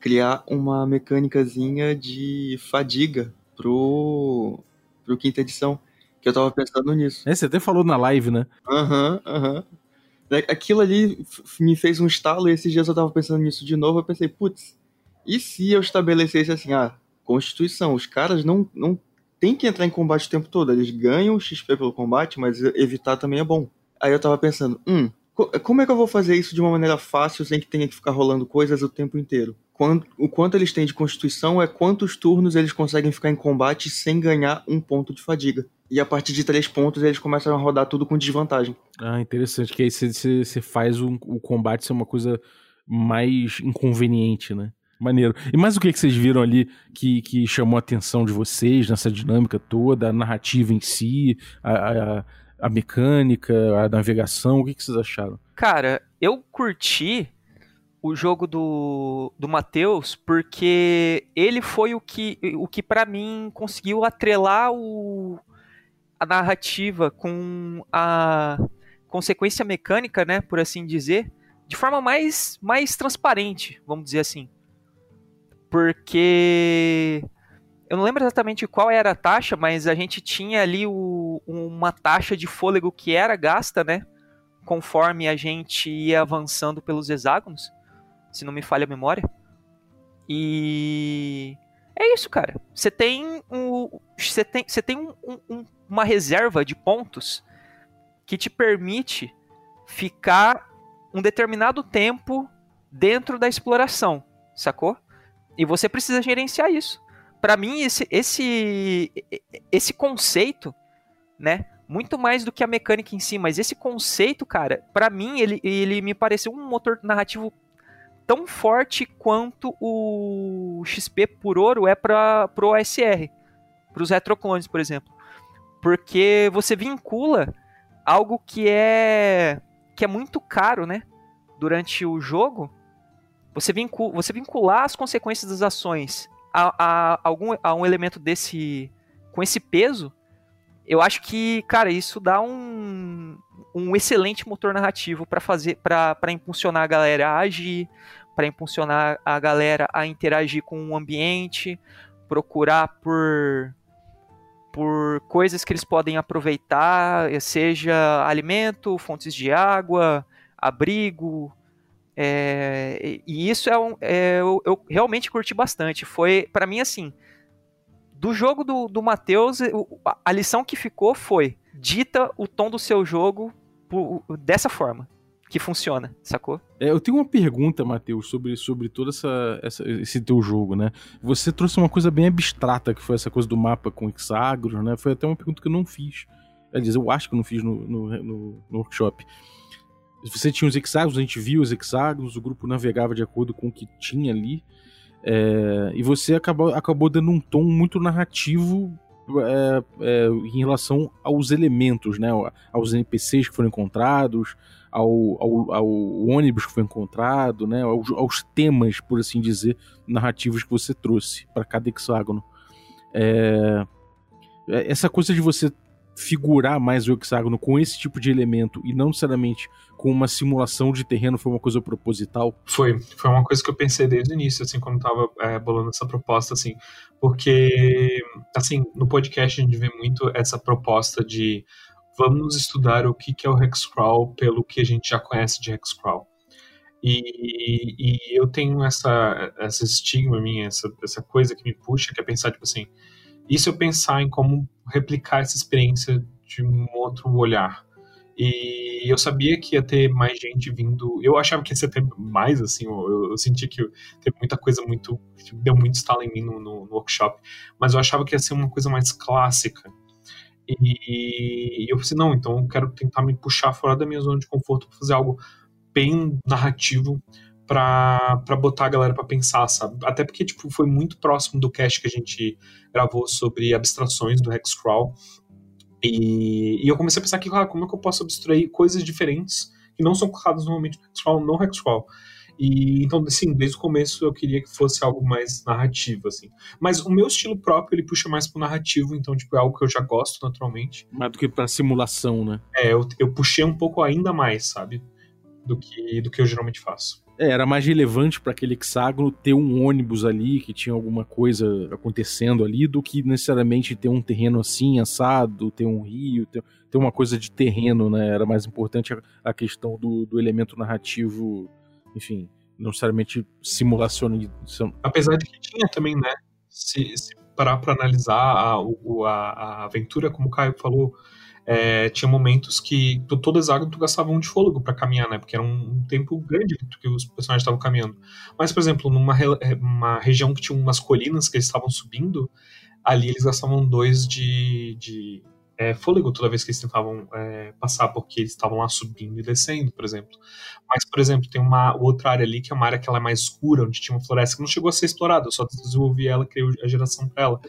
criar uma mecânicazinha de fadiga pro, pro quinta edição. Que eu tava pensando nisso. É, você até falou na live, né? Aham, uhum, aham. Uhum. Aquilo ali me fez um estalo e esses dias eu tava pensando nisso de novo. Eu pensei, putz, e se eu estabelecesse assim, ah, Constituição, os caras não, não tem que entrar em combate o tempo todo. Eles ganham XP pelo combate, mas evitar também é bom. Aí eu tava pensando, hum, como é que eu vou fazer isso de uma maneira fácil sem que tenha que ficar rolando coisas o tempo inteiro? O quanto eles têm de constituição é quantos turnos eles conseguem ficar em combate sem ganhar um ponto de fadiga. E a partir de três pontos eles começam a rodar tudo com desvantagem. Ah, interessante. Que aí você faz o, o combate ser uma coisa mais inconveniente, né? Maneiro. E mais o que, que vocês viram ali que, que chamou a atenção de vocês nessa dinâmica toda, a narrativa em si, a, a, a mecânica, a navegação? O que, que vocês acharam? Cara, eu curti o jogo do, do Matheus, porque ele foi o que, o que para mim conseguiu atrelar o, a narrativa com a consequência mecânica, né, por assim dizer, de forma mais, mais transparente, vamos dizer assim. Porque eu não lembro exatamente qual era a taxa, mas a gente tinha ali o, uma taxa de fôlego que era gasta, né? Conforme a gente ia avançando pelos hexágonos se não me falha a memória. E é isso, cara. Você tem, um, tem, você tem um, um, uma reserva de pontos que te permite ficar um determinado tempo dentro da exploração, sacou? E você precisa gerenciar isso para mim esse, esse esse conceito, né, muito mais do que a mecânica em si, mas esse conceito, cara, para mim ele, ele me pareceu um motor narrativo tão forte quanto o XP por ouro é para pro OSR, para os retroclones, por exemplo. Porque você vincula algo que é que é muito caro, né? Durante o jogo, você, vincula, você vincular as consequências das ações a, a, algum, a um elemento desse com esse peso, eu acho que, cara, isso dá um, um excelente motor narrativo para fazer para impulsionar a galera a agir, para impulsionar a galera a interagir com o ambiente, procurar por por coisas que eles podem aproveitar, seja alimento, fontes de água, abrigo. É, e isso é, um, é eu, eu, realmente curti bastante. Foi, para mim, assim, do jogo do, do Matheus, a lição que ficou foi: dita o tom do seu jogo por, dessa forma que funciona, sacou? É, eu tenho uma pergunta, Matheus, sobre, sobre todo essa, essa, esse teu jogo, né? Você trouxe uma coisa bem abstrata, que foi essa coisa do mapa com hexágonos, né? Foi até uma pergunta que eu não fiz. Dizer, eu acho que eu não fiz no, no, no, no workshop. Você tinha os hexágonos, a gente viu os hexágonos, o grupo navegava de acordo com o que tinha ali. É, e você acabou, acabou dando um tom muito narrativo é, é, em relação aos elementos, né? Aos NPCs que foram encontrados, ao, ao, ao ônibus que foi encontrado, né, aos, aos, temas, por assim dizer, narrativos que você trouxe para cada hexágono. Essa coisa de você figurar mais o hexágono com esse tipo de elemento e não necessariamente com uma simulação de terreno foi uma coisa proposital? Foi, foi uma coisa que eu pensei desde o início, assim, quando tava é, bolando essa proposta, assim, porque, assim, no podcast a gente vê muito essa proposta de vamos estudar o que, é o hexcrawl pelo que a gente já conhece de hexcrawl. E, e eu tenho essa, essa estigma minha, essa, essa coisa que me puxa, que é pensar, tipo assim, isso eu pensar em como replicar essa experiência de um outro olhar. E eu sabia que ia ter mais gente vindo. Eu achava que ia ter mais, assim. Eu, eu senti que teve muita coisa muito. Deu muito estalo em mim no, no, no, workshop. Mas eu achava que ia ser uma coisa mais clássica. E eu pensei, não, então eu quero tentar me puxar fora da minha zona de conforto para fazer algo bem narrativo para botar a galera para pensar, sabe? Até porque tipo foi muito próximo do cast que a gente gravou sobre abstrações do Hexcrawl. E, e eu comecei a pensar que, ah, como é que eu posso abstrair coisas diferentes que não são colocadas normalmente no Hexcrawl, no Hexcrawl. E então, assim, desde o começo eu queria que fosse algo mais narrativo, assim. Mas o meu estilo próprio, ele puxa mais pro narrativo, então, tipo, é algo que eu já gosto naturalmente. Mais do que pra simulação, né? É, eu, eu puxei um pouco ainda mais, sabe? Do que, do que eu geralmente faço. É, era mais relevante para aquele hexágono ter um ônibus ali que tinha alguma coisa acontecendo ali do que necessariamente ter um terreno assim, assado, ter um rio, ter, ter uma coisa de terreno, né? Era mais importante a, a questão do, do elemento narrativo enfim, não necessariamente simulação. Apesar de que tinha também, né? Se, se parar para analisar a, a, a, aventura, como o Caio falou, é, tinha momentos que toda hexágono tu gastava um de fôlego para caminhar, né? Porque era um, um, tempo grande que os personagens estavam caminhando. Mas, por exemplo, numa é, uma região que tinha umas colinas que eles estavam subindo, ali eles gastavam dois de, de é, fôlego toda vez que eles tentavam é, passar, porque eles estavam lá subindo e descendo, por exemplo. Mas, por exemplo, tem uma outra área ali que é uma área que ela é mais escura, onde tinha uma floresta que não chegou a ser explorada, eu só desenvolvi ela, criei a geração para ela.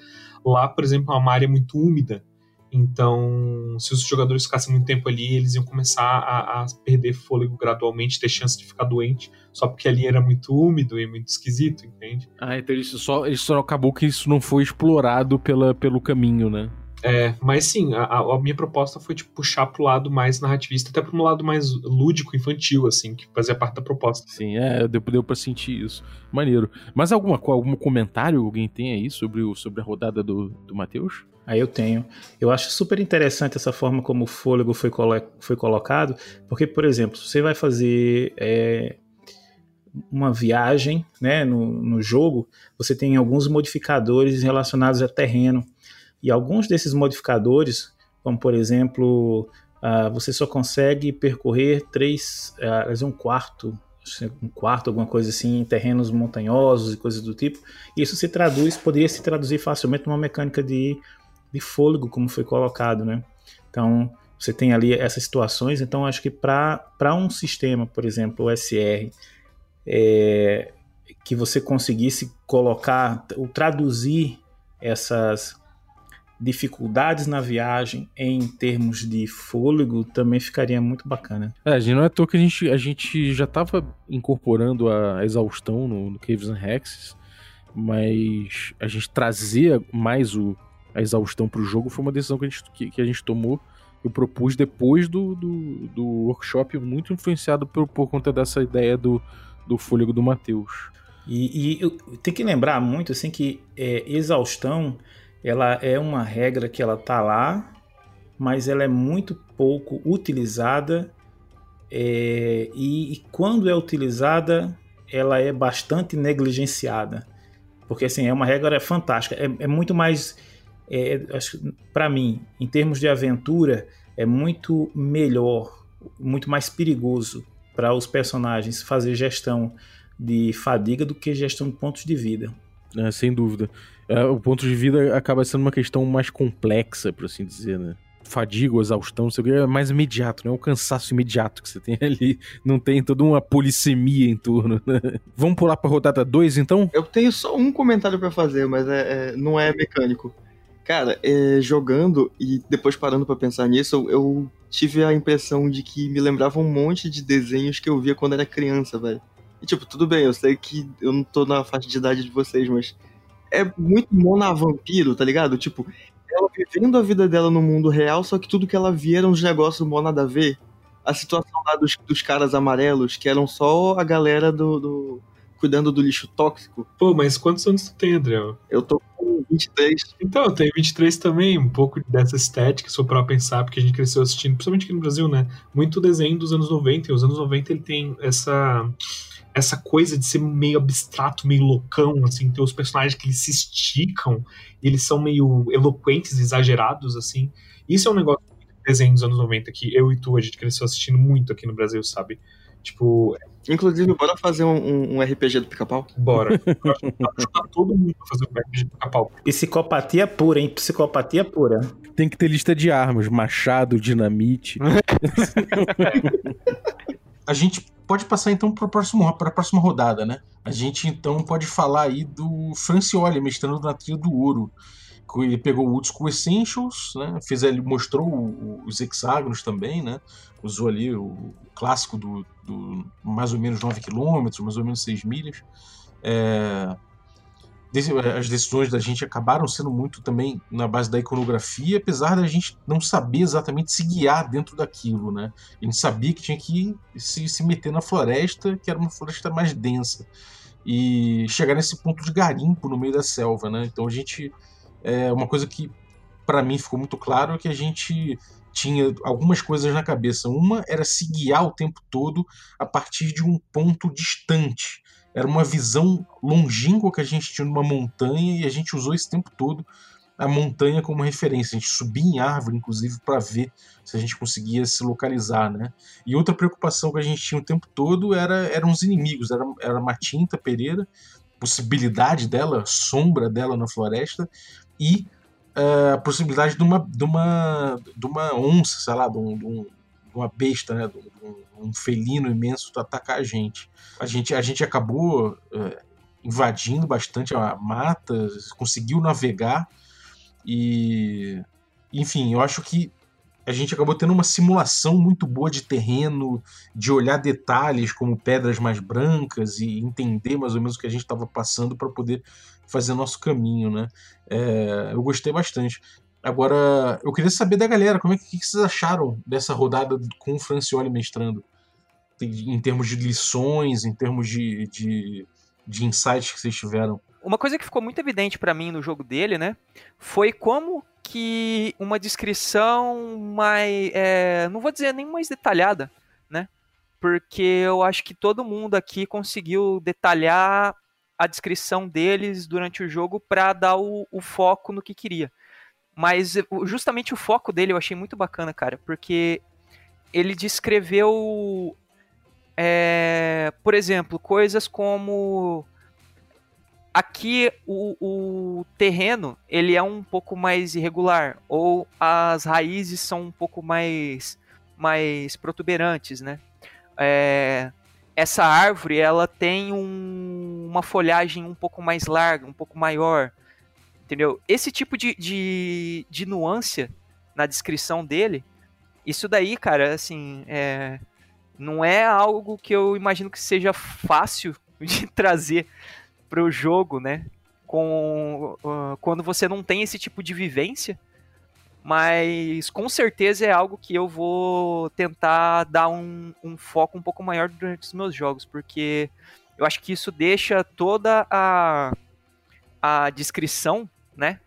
Lá, por exemplo, é uma área muito úmida, então, se os jogadores ficassem muito tempo ali, eles iam começar a, a, perder fôlego gradualmente, ter chance de ficar doente, só porque ali era muito úmido e muito esquisito, entende? Ah, então isso só, só acabou que isso não foi explorado pela, pelo caminho, né? É, mas sim, a, a, minha proposta foi tipo, puxar pro lado mais narrativista, até pro um lado mais lúdico, infantil, assim, que fazia parte da proposta. Sim, é, deu, deu pra sentir isso. Maneiro. Mas alguma, algum comentário alguém tem aí sobre, o, sobre a rodada do, do Matheus? Aí eu tenho. Eu acho super interessante essa forma como o fôlego foi, colo foi colocado, porque, por exemplo, você vai fazer é, uma viagem né, no, no jogo, você tem alguns modificadores relacionados a terreno. E alguns desses modificadores, como por exemplo, uh, você só consegue percorrer três, uh, um quarto, um quarto, alguma coisa assim, em terrenos montanhosos e coisas do tipo. Isso se traduz, poderia se traduzir facilmente numa mecânica de, de fôlego, como foi colocado, né? Então, você tem ali essas situações. Então, acho que para um sistema, por exemplo, o SR, é, que você conseguisse colocar ou traduzir essas dificuldades na viagem em termos de fôlego também ficaria muito bacana. É, a gente não é à toa que a gente, a gente já estava incorporando a exaustão no, no Caves and Hexes, mas a gente trazer mais o, a exaustão para o jogo foi uma decisão que a gente, que, que a gente tomou eu propus depois do, do, do workshop, muito influenciado por, por conta dessa ideia do, do fôlego do Matheus. E, e tem que lembrar muito assim que é, exaustão ela é uma regra que ela tá lá, mas ela é muito pouco utilizada é, e, e, quando é utilizada ela é bastante negligenciada, porque assim é uma regra fantástica, é, é muito mais é, para mim em termos de aventura é muito melhor, muito mais perigoso para os personagens fazer gestão de fadiga do que gestão de pontos de vida. É, sem dúvida. É, o ponto de vida acaba sendo uma questão mais complexa, por assim dizer, né? Fadiga, exaustão, sei o que, é mais imediato, não é o cansaço imediato que você tem ali. Não tem toda uma polissemia em torno, né? Vamos pular pra rodada 2, então? Eu tenho só um comentário para fazer, mas é, é, não é mecânico. Cara, é, jogando e depois parando para pensar nisso, eu, eu tive a impressão de que me lembrava um monte de desenhos que eu via quando era criança, velho. E tipo, tudo bem, eu sei que eu não tô na faixa de idade de vocês, mas é muito mona vampiro, tá ligado? Tipo, ela vivendo a vida dela no mundo real, só que tudo que ela via era uns negócios mó nada a ver. A situação lá dos, dos caras amarelos, que eram só a galera do, do cuidando do lixo tóxico. Pô, mas quantos anos tu tem, André? Eu tô com 23. Então, eu tenho 23 também, um pouco dessa estética, se for pra pensar, porque a gente cresceu assistindo, principalmente aqui no Brasil, né? Muito desenho dos anos 90, e os anos 90 ele tem essa essa coisa de ser meio abstrato, meio loucão, assim, ter os personagens que eles se esticam, e eles são meio eloquentes, exagerados, assim. Isso é um negócio de desenho dos anos 90 que eu e tu, a gente cresceu assistindo muito aqui no Brasil, sabe? Tipo. Inclusive, bora fazer um, um RPG do pica-pau? Bora. Eu acho que ajudar todo mundo a fazer um RPG do pica-pau. Psicopatia pura, hein? Psicopatia pura. Tem que ter lista de armas: machado, dinamite. a gente pode passar então para a próxima, próxima rodada, né? A gente então pode falar aí do Francioli, mestrando na trilha do ouro. Ele pegou o Old School Essentials, né? Fez, ele mostrou os hexágonos também, né? Usou ali o clássico do, do mais ou menos 9 km, mais ou menos 6 milhas. É, as decisões da gente acabaram sendo muito também na base da iconografia, apesar da gente não saber exatamente se guiar dentro daquilo, né? A gente sabia que tinha que se, se meter na floresta, que era uma floresta mais densa, e chegar nesse ponto de garimpo no meio da selva, né? Então a gente. É uma coisa que para mim ficou muito claro é que a gente tinha algumas coisas na cabeça. Uma era se guiar o tempo todo a partir de um ponto distante era uma visão longínqua que a gente tinha numa montanha e a gente usou esse tempo todo a montanha como referência. A gente subia em árvore, inclusive, para ver se a gente conseguia se localizar, né? E outra preocupação que a gente tinha o tempo todo era eram os inimigos, era, era Matinta Pereira, possibilidade dela, sombra dela na floresta e uh, a possibilidade de uma, de uma, de uma onça, sei lá, de, um, de, um, de uma besta, né? De um, um felino imenso atacar a gente. A gente, a gente acabou é, invadindo bastante a mata, conseguiu navegar e, enfim, eu acho que a gente acabou tendo uma simulação muito boa de terreno, de olhar detalhes como pedras mais brancas e entender mais ou menos o que a gente estava passando para poder fazer nosso caminho, né? É, eu gostei bastante. Agora, eu queria saber da galera, como é que, que vocês acharam dessa rodada com o Francioli mestrando? Em termos de lições, em termos de, de, de insights que vocês tiveram. Uma coisa que ficou muito evidente para mim no jogo dele, né, foi como que uma descrição mais, é, não vou dizer nem mais detalhada, né, porque eu acho que todo mundo aqui conseguiu detalhar a descrição deles durante o jogo para dar o, o, foco no que queria. Mas justamente o foco dele eu achei muito bacana, cara, porque ele descreveu é, por exemplo, coisas como aqui o, o, terreno ele é um pouco mais irregular ou as raízes são um pouco mais mais protuberantes, né? É, essa árvore ela tem um, uma folhagem um pouco mais larga, um pouco maior, entendeu? Esse tipo de, de, de nuance na descrição dele, isso daí, cara, assim, é, não é algo que eu imagino que seja fácil de trazer para o jogo, né? Com, uh, quando você não tem esse tipo de vivência, mas com certeza é algo que eu vou tentar dar um, um, foco um pouco maior durante os meus jogos, porque eu acho que isso deixa toda a, a descrição, né?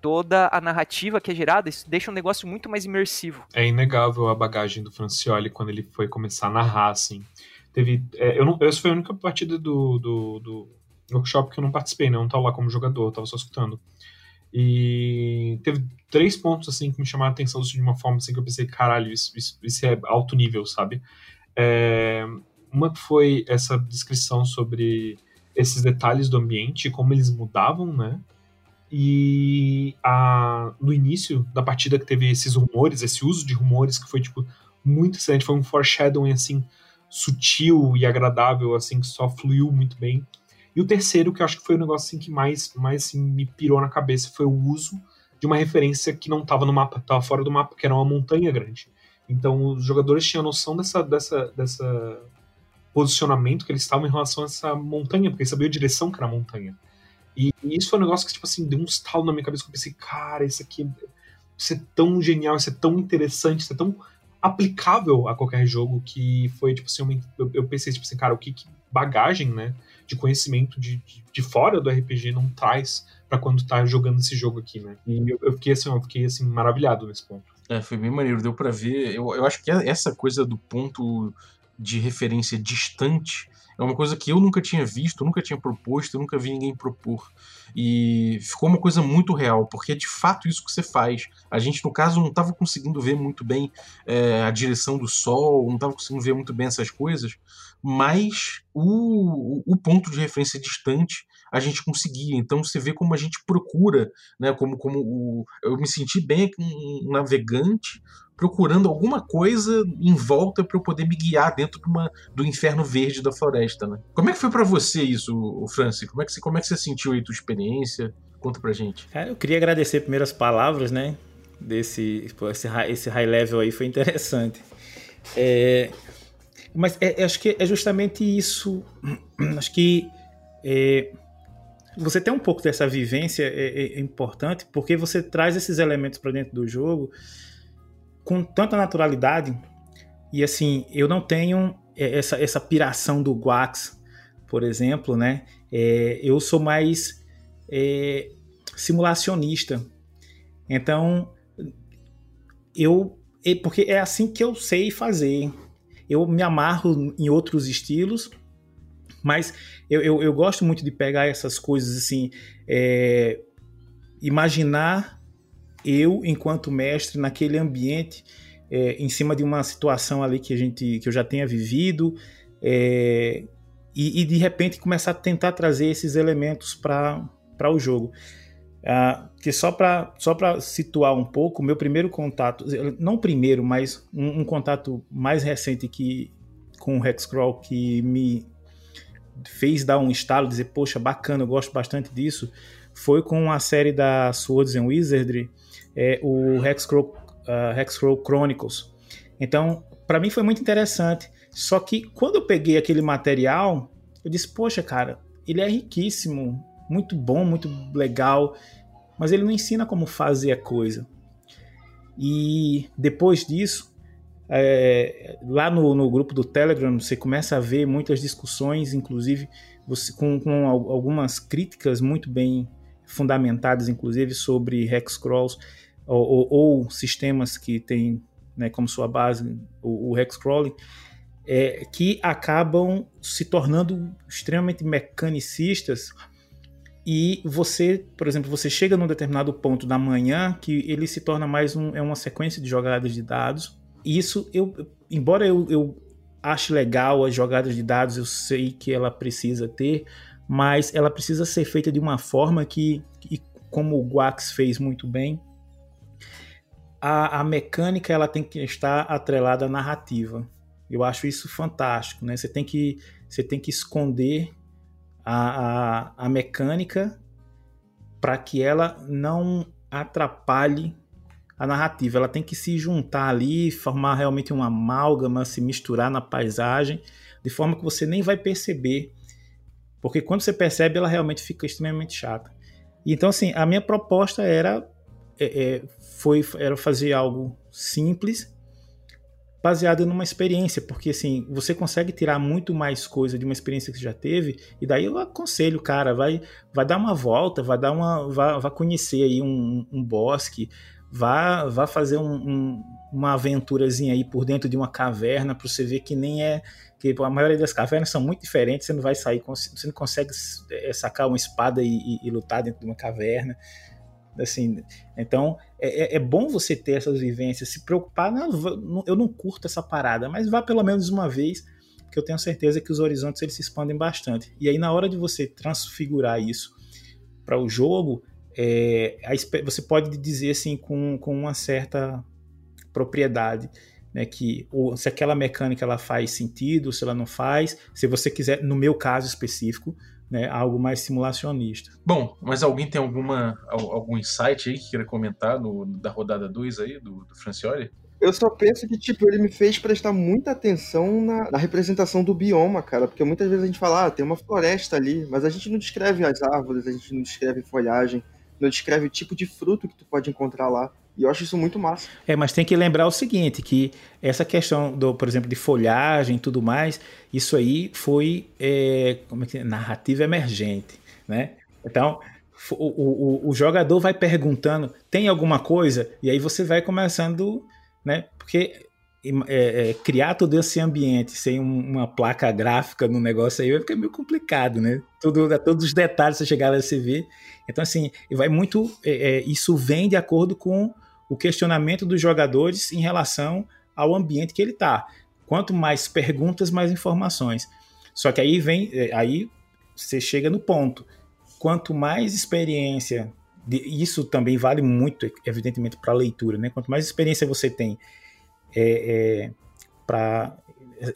Toda a narrativa que é gerada, isso deixa um negócio muito mais imersivo. É inegável a bagagem do Francioli quando ele foi começar a narrar, assim. Teve. É, eu não, essa foi a única partida do, do, do workshop que eu não participei, né? Eu não tava lá como jogador, tava só escutando. E teve três pontos assim que me chamaram a atenção de uma forma assim que eu pensei, caralho, isso, isso, isso é alto nível, sabe? É, uma foi essa descrição sobre esses detalhes do ambiente, como eles mudavam, né? E a, no início da partida que teve esses rumores, esse uso de rumores que foi tipo muito excelente, foi um foreshadowing assim sutil e agradável, assim que só fluiu muito bem. E o terceiro, que eu acho que foi o negócio assim, que mais, mais assim, me pirou na cabeça, foi o uso de uma referência que não estava no mapa, estava fora do mapa, que era uma montanha grande. Então os jogadores tinham noção dessa, dessa, dessa posicionamento que eles estavam em relação a essa montanha, porque eles sabiam a direção que era a montanha. E, e, isso foi um negócio que, tipo assim, deu um estalo na minha cabeça, que eu pensei, cara, isso aqui isso é tão genial, isso é tão interessante, isso é tão aplicável a qualquer jogo que foi, tipo assim, uma, eu, eu, pensei, tipo assim, cara, o que, que bagagem, né? de conhecimento de, de, de fora do RPG não traz para quando tá jogando esse jogo aqui, né? E eu, eu, fiquei assim, eu fiquei assim maravilhado nesse ponto. É, foi bem maneiro, deu para ver. Eu, eu acho que essa coisa do ponto de referência distante é uma coisa que eu nunca tinha visto, nunca tinha proposto, nunca vi ninguém propor. E ficou uma coisa muito real, porque é de fato isso que você faz. A gente, no caso, não estava conseguindo ver muito bem é, a direção do sol, não estava conseguindo ver muito bem essas coisas, mas o, o ponto de referência distante a gente conseguia. Então você vê como a gente procura, né? Como, como o, eu me senti bem um navegante procurando alguma coisa em volta para eu poder me guiar dentro de uma, do inferno verde da floresta, né? Como é que foi para você isso, Francis? Como é que você, como é que você sentiu aí tua experiência? Conta pra gente. eu queria agradecer primeiro as palavras, né? Desse esse, esse high level aí foi interessante. É, mas é, acho que é justamente isso. Acho que é, você ter um pouco dessa vivência é, é importante porque você traz esses elementos para dentro do jogo com tanta naturalidade. E assim, eu não tenho é, essa, essa piração do Guax, por exemplo, né? É, eu sou mais é, simulacionista. Então, eu. Porque é assim que eu sei fazer. Eu me amarro em outros estilos, mas eu, eu, eu gosto muito de pegar essas coisas assim. É, imaginar eu, enquanto mestre, naquele ambiente, é, em cima de uma situação ali que a gente que eu já tenha vivido, é, e, e, de repente começar a tentar trazer esses elementos para o jogo. Ah, que só para só situar um pouco, meu primeiro contato, não primeiro, mas um, um contato mais recente que com o Hexcrawl que me fez dar um estalo, dizer, poxa, bacana, eu gosto bastante disso, foi com a série da Swords and Wizardry, é, o Hexcrawl, uh, Hexcrawl Chronicles. Então, para mim foi muito interessante. Só que quando eu peguei aquele material, eu disse, poxa, cara, ele é riquíssimo, muito bom, muito legal, mas ele não ensina como fazer a coisa. E depois disso, é, lá no, no, grupo do Telegram, você começa a ver muitas discussões, inclusive você, com, com algumas críticas muito bem fundamentadas, inclusive, sobre hexcrawls ou, ou, ou sistemas que têm né, como sua base o, o hexcrawling, é, que acabam se tornando extremamente mecanicistas e você, por exemplo, você chega num determinado ponto da manhã que ele se torna mais um, é uma sequência de jogadas de dados. E isso, eu, embora eu, eu acho legal as jogadas de dados, eu sei que ela precisa ter, mas ela precisa ser feita de uma forma que, que como o Guax fez muito bem, a, a, mecânica ela tem que estar atrelada à narrativa. Eu acho isso fantástico, né? Você tem que, você tem que esconder a, a, a mecânica para que ela não atrapalhe a narrativa. Ela tem que se juntar ali, formar realmente uma amálgama, se misturar na paisagem, de forma que você nem vai perceber. Porque quando você percebe, ela realmente fica extremamente chata. Então, assim, a minha proposta era, é, é, foi, era fazer algo simples, baseado numa experiência, porque assim, você consegue tirar muito mais coisa de uma experiência que você já teve, e daí eu aconselho, cara, vai, vai dar uma volta, vai dar uma. vai, conhecer aí um, um bosque, vá, vá fazer um, um, uma aventurazinha aí por dentro de uma caverna para você ver que nem é que a maioria das cavernas são muito diferentes, você não vai sair, você não consegue é, sacar uma espada e, e, e lutar dentro de uma caverna. Assim, então é, é, é bom você ter essas vivências, se preocupar. Não, eu não curto essa parada, mas vá pelo menos uma vez, que eu tenho certeza que os horizontes eles se expandem bastante. E aí na hora de você transfigurar isso para o jogo, é, você pode dizer assim com, com uma certa propriedade né, que ou, se aquela mecânica ela faz sentido, se ela não faz, se você quiser, no meu caso específico, né, algo mais simulacionista. Bom, mas alguém tem alguma algum insight aí que queira comentar no, da rodada 2 aí do, do Francioli? Eu só penso que, tipo, ele me fez prestar muita atenção na, na, representação do bioma, cara. Porque muitas vezes a gente fala, ah, tem uma floresta ali, mas a gente não descreve as árvores, a gente não descreve folhagem não descreve o tipo de fruto que tu pode encontrar lá. E eu acho isso muito massa. É, mas tem que lembrar o seguinte, que essa questão, do, por exemplo, de folhagem e tudo mais, isso aí foi é, como é que é? narrativa emergente, né? Então, o, o, o, jogador vai perguntando, tem alguma coisa? E aí você vai começando, né? Porque é, é, criar todo esse ambiente sem um, uma placa gráfica no negócio aí vai ficar meio complicado, né? Tudo, todos os detalhes você chegar lá você vê. Então, assim, vai muito. É, é, isso vem de acordo com o questionamento dos jogadores em relação ao ambiente que ele está. Quanto mais perguntas, mais informações. Só que aí vem. É, aí você chega no ponto. Quanto mais experiência. De, isso também vale muito, evidentemente, para a leitura, né? Quanto mais experiência você tem é, é para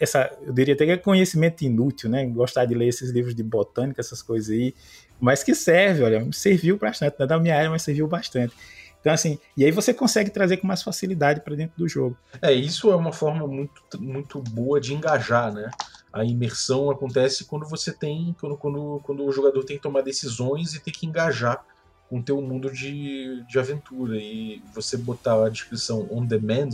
essa, eu diria até que é conhecimento inútil, né? Gostar de ler esses livros de botânica, essas coisas aí, mas que serve, olha, serviu bastante, não é da minha área, mas serviu bastante. Então, assim, e aí você consegue trazer com mais facilidade para dentro do jogo. É, isso é uma forma muito, muito boa de engajar, né? A imersão acontece quando você tem, quando, quando, quando o jogador tem que tomar decisões e tem que engajar com o teu mundo de, de aventura. E você botar a descrição on demand,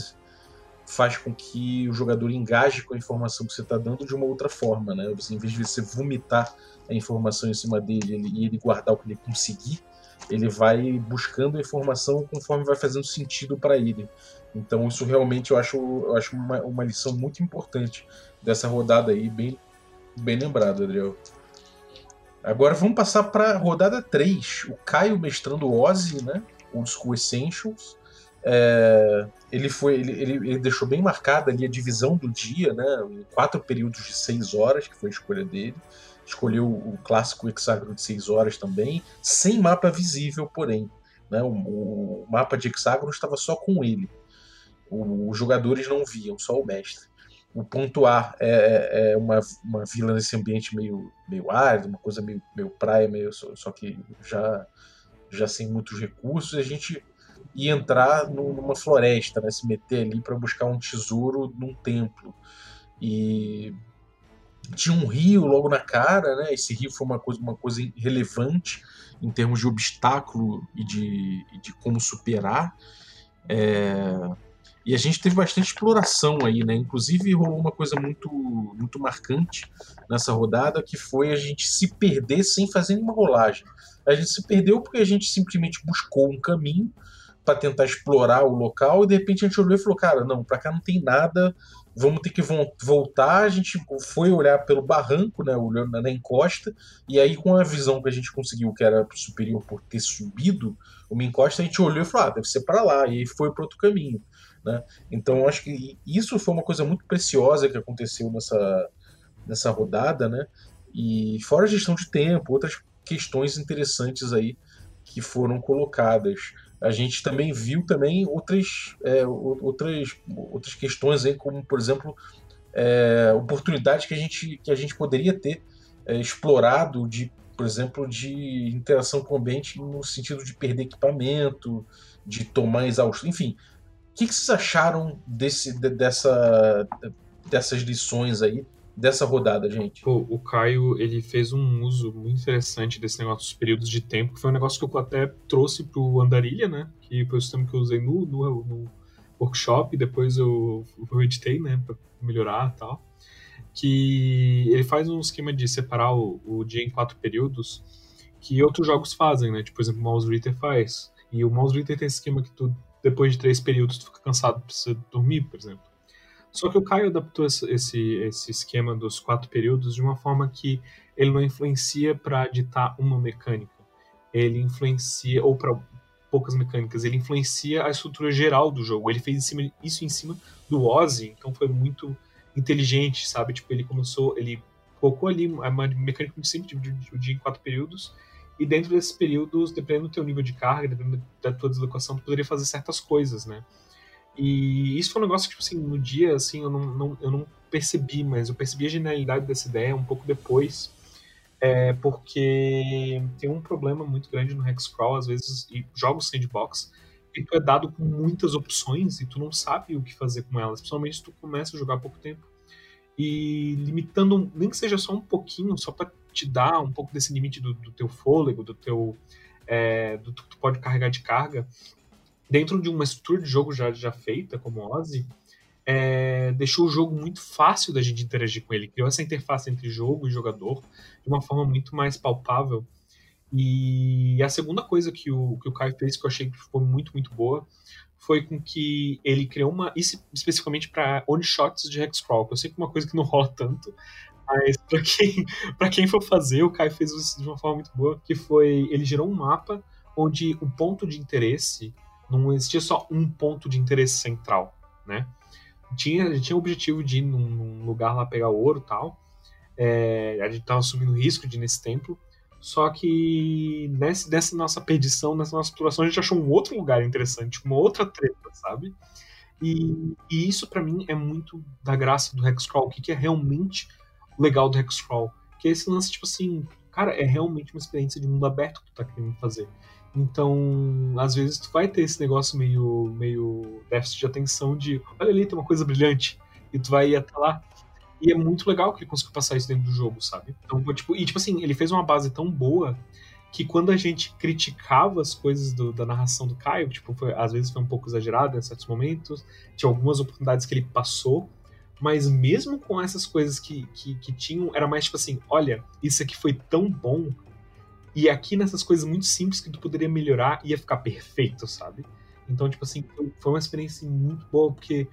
faz com que o jogador engaje com a informação que você está dando de uma outra forma, né? Você, em vez de você vomitar a informação em cima dele ele, e ele guardar o que ele conseguir, ele vai buscando a informação conforme vai fazendo sentido para ele. Então isso realmente eu acho, eu acho uma, uma lição muito importante dessa rodada aí, bem, bem lembrado, Adriel. Agora vamos passar para rodada 3. O Caio mestrando Ozzy, né? Old School Essentials. É, ele foi ele, ele, ele, deixou bem marcada ali a divisão do dia, né, em quatro períodos de seis horas, que foi a escolha dele. Escolheu o clássico hexágono de seis horas também, sem mapa visível, porém. Né, o, o mapa de hexágono estava só com ele. O, os jogadores não viam, só o mestre. O ponto A é, é, é uma, uma vila nesse ambiente meio, meio árido, uma coisa meio, meio praia, meio, só, só que já, já sem muitos recursos. A gente e entrar numa floresta, né? se meter ali para buscar um tesouro num templo. E tinha um rio logo na cara, né? Esse rio foi uma coisa, uma coisa relevante em termos de obstáculo e de, de como superar. É... E a gente teve bastante exploração aí, né? Inclusive rolou uma coisa muito, muito marcante nessa rodada, que foi a gente se perder sem fazer nenhuma rolagem. A gente se perdeu porque a gente simplesmente buscou um caminho para tentar explorar o local e de repente a gente olhou e falou, cara, não, para cá não tem nada, vamos ter que voltar. A gente foi olhar pelo barranco, né, olhando na encosta, e aí com a visão que a gente conseguiu, que era superior por ter subido uma encosta, a gente olhou e falou, ah, deve ser para lá, e aí foi para outro caminho. Né? Então, acho que isso foi uma coisa muito preciosa que aconteceu nessa, nessa rodada, né? E fora a gestão de tempo, outras questões interessantes aí que foram colocadas. A gente também viu também outras, é, outras, outras questões aí, como por exemplo é, oportunidades que a gente, que a gente poderia ter é, explorado de, por exemplo, de interação com o ambiente no sentido de perder equipamento, de tomar exaustão, enfim. O que, que vocês acharam desse, dessa, dessas lições aí dessa rodada, gente? Pô, o Caio, ele fez um uso muito interessante desse negócio dos períodos de tempo, que foi um negócio que eu até trouxe pro Andarilha, né? Que foi o sistema que eu usei no, no, no workshop, depois eu, eu editei, né, pra melhorar e tal. Que ele faz um esquema de separar o, o dia em quatro períodos que outros jogos fazem, né? Tipo, por exemplo, o Mouse Reader faz. E o Mouse Reader tem esse esquema que tu, depois de três períodos, tu fica cansado, precisa dormir, por exemplo. Só que o Caio adaptou esse, esse esquema dos quatro períodos de uma forma que ele não influencia para ditar uma mecânica. Ele influencia, ou para poucas mecânicas, ele influencia a estrutura geral do jogo. Ele fez em cima, isso em cima do Ozzy, então foi muito inteligente, sabe? Tipo, ele começou, ele colocou ali uma mecânica muito simples, de o dia em quatro períodos, e dentro desses períodos, dependendo do teu nível de carga, dependendo da tua deslocação, tu poderia fazer certas coisas, né? E isso foi um negócio que, tipo assim, no dia, assim, eu não, não, eu não percebi, mas eu percebi a genialidade dessa ideia um pouco depois, é porque tem um problema muito grande no Hexcrawl, às vezes, e jogos sandbox, que tu é dado com muitas opções e tu não sabe o que fazer com elas, principalmente se tu começa a jogar há pouco tempo. E limitando, nem que seja só um pouquinho, só para te dar um pouco desse limite do, do teu fôlego, do teu. É, do que tu pode carregar de carga, dentro de uma estrutura de jogo já, já feita, como Ozzy, é, deixou o jogo muito fácil da gente interagir com ele. Criou essa interface entre jogo e jogador de uma forma muito mais palpável. E a segunda coisa que o, que o Caio fez, que eu achei que foi muito, muito boa, foi com que ele criou uma. Isso especificamente para one-shots de Hexcrawl, que eu sei que é uma coisa que não rola tanto, mas para quem, quem for fazer, o Caio fez isso de uma forma muito boa, que foi. Ele gerou um mapa onde o ponto de interesse não existia só um ponto de interesse central, né? Tinha, tinha o objetivo de ir num, num lugar lá pegar ouro tal. É, a gente tava assumindo risco de ir nesse templo. Só que nesse, nessa nossa perdição, nessa nossa exploração, a gente achou um outro lugar interessante, uma outra treta, sabe? E, e isso para mim é muito da graça do Hexcrawl, o que, que é realmente legal do Hexcrawl. Que é esse lance, tipo assim, cara, é realmente uma experiência de mundo aberto que tu tá querendo fazer. Então, às vezes tu vai ter esse negócio meio, meio déficit de atenção de, olha ali, tem uma coisa brilhante, e tu vai até lá. E é muito legal que ele conseguiu passar isso dentro do jogo, sabe? Então, tipo, e tipo assim, ele fez uma base tão boa que quando a gente criticava as coisas do, da narração do Caio, tipo, foi, às vezes foi um pouco exagerado em certos momentos, tinha algumas oportunidades que ele passou, mas mesmo com essas coisas que, que, que tinham, era mais tipo assim, olha, isso aqui foi tão bom e aqui nessas coisas muito simples que tu poderia melhorar ia ficar perfeito, sabe? Então, tipo assim, foi uma experiência muito boa, porque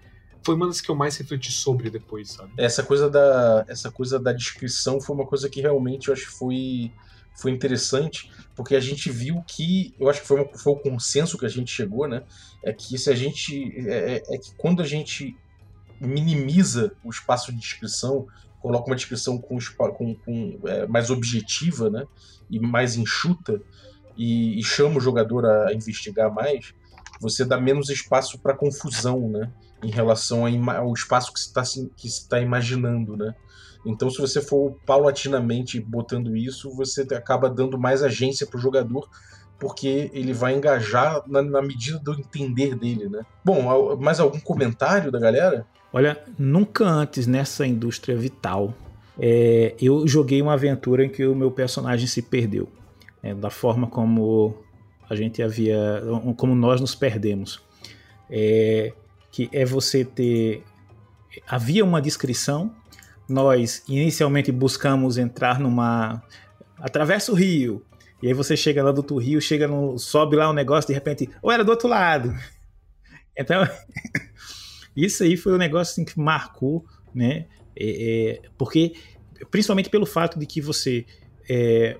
foi uma das que eu mais refleti sobre depois, sabe? Essa coisa da, essa coisa da descrição foi uma coisa que realmente eu acho que foi, foi interessante, porque a gente viu que, eu acho que foi, foi o consenso que a gente chegou, né? É que se a gente. É, é, é que quando a gente minimiza o espaço de descrição, coloca uma descrição com, com, com é, mais objetiva, né? e mais enxuta e, e chama o jogador a investigar mais, você dá menos espaço para confusão, né? Em relação ao espaço que está está imaginando, né? Então, se você for paulatinamente botando isso, você acaba dando mais agência para o jogador, porque ele vai engajar na, na, medida do entender dele, né? Bom, mais algum comentário da galera? Olha, nunca antes nessa indústria vital é, eu joguei uma aventura em que o meu personagem se perdeu, é, da forma como a gente havia, como nós nos perdemos, é, que é você ter, havia uma descrição, nós inicialmente buscamos entrar numa, atravessa o rio, e aí você chega lá do outro rio, chega no, sobe lá um negócio, de repente, ou era do outro lado. Então, isso aí foi um negócio assim, que marcou, né? É, é, porque, principalmente pelo fato de que você. É,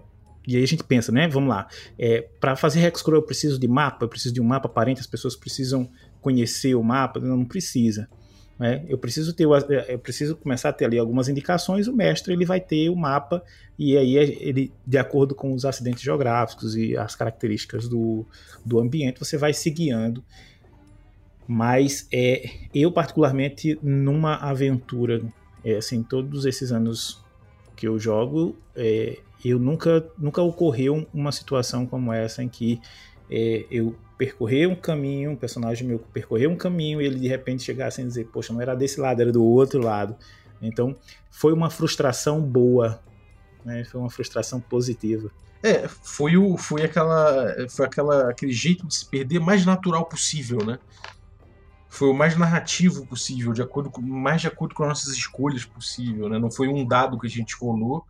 e aí a gente pensa, né? Vamos lá. É, para fazer Hexcrawl eu preciso de mapa, eu preciso de um mapa aparente, as pessoas precisam conhecer o mapa, não, não precisa. Né? Eu preciso ter, eu preciso começar a ter ali algumas indicações. O mestre ele vai ter o mapa e aí ele, de acordo com os acidentes geográficos e as características do, do ambiente, você vai se guiando. Mas é, eu particularmente numa aventura, é, assim, todos esses anos que eu jogo, é, eu nunca nunca ocorreu uma situação como essa em que é, eu percorrer um caminho, um personagem meu percorrer um caminho e ele de repente chegasse a dizer, poxa, não era desse lado, era do outro lado. Então foi uma frustração boa, né? Foi uma frustração positiva. É, foi o foi aquela foi aquela aquele jeito de se perder mais natural possível, né? Foi o mais narrativo possível, de acordo com, mais de acordo com as nossas escolhas possível, né? Não foi um dado que a gente rolou,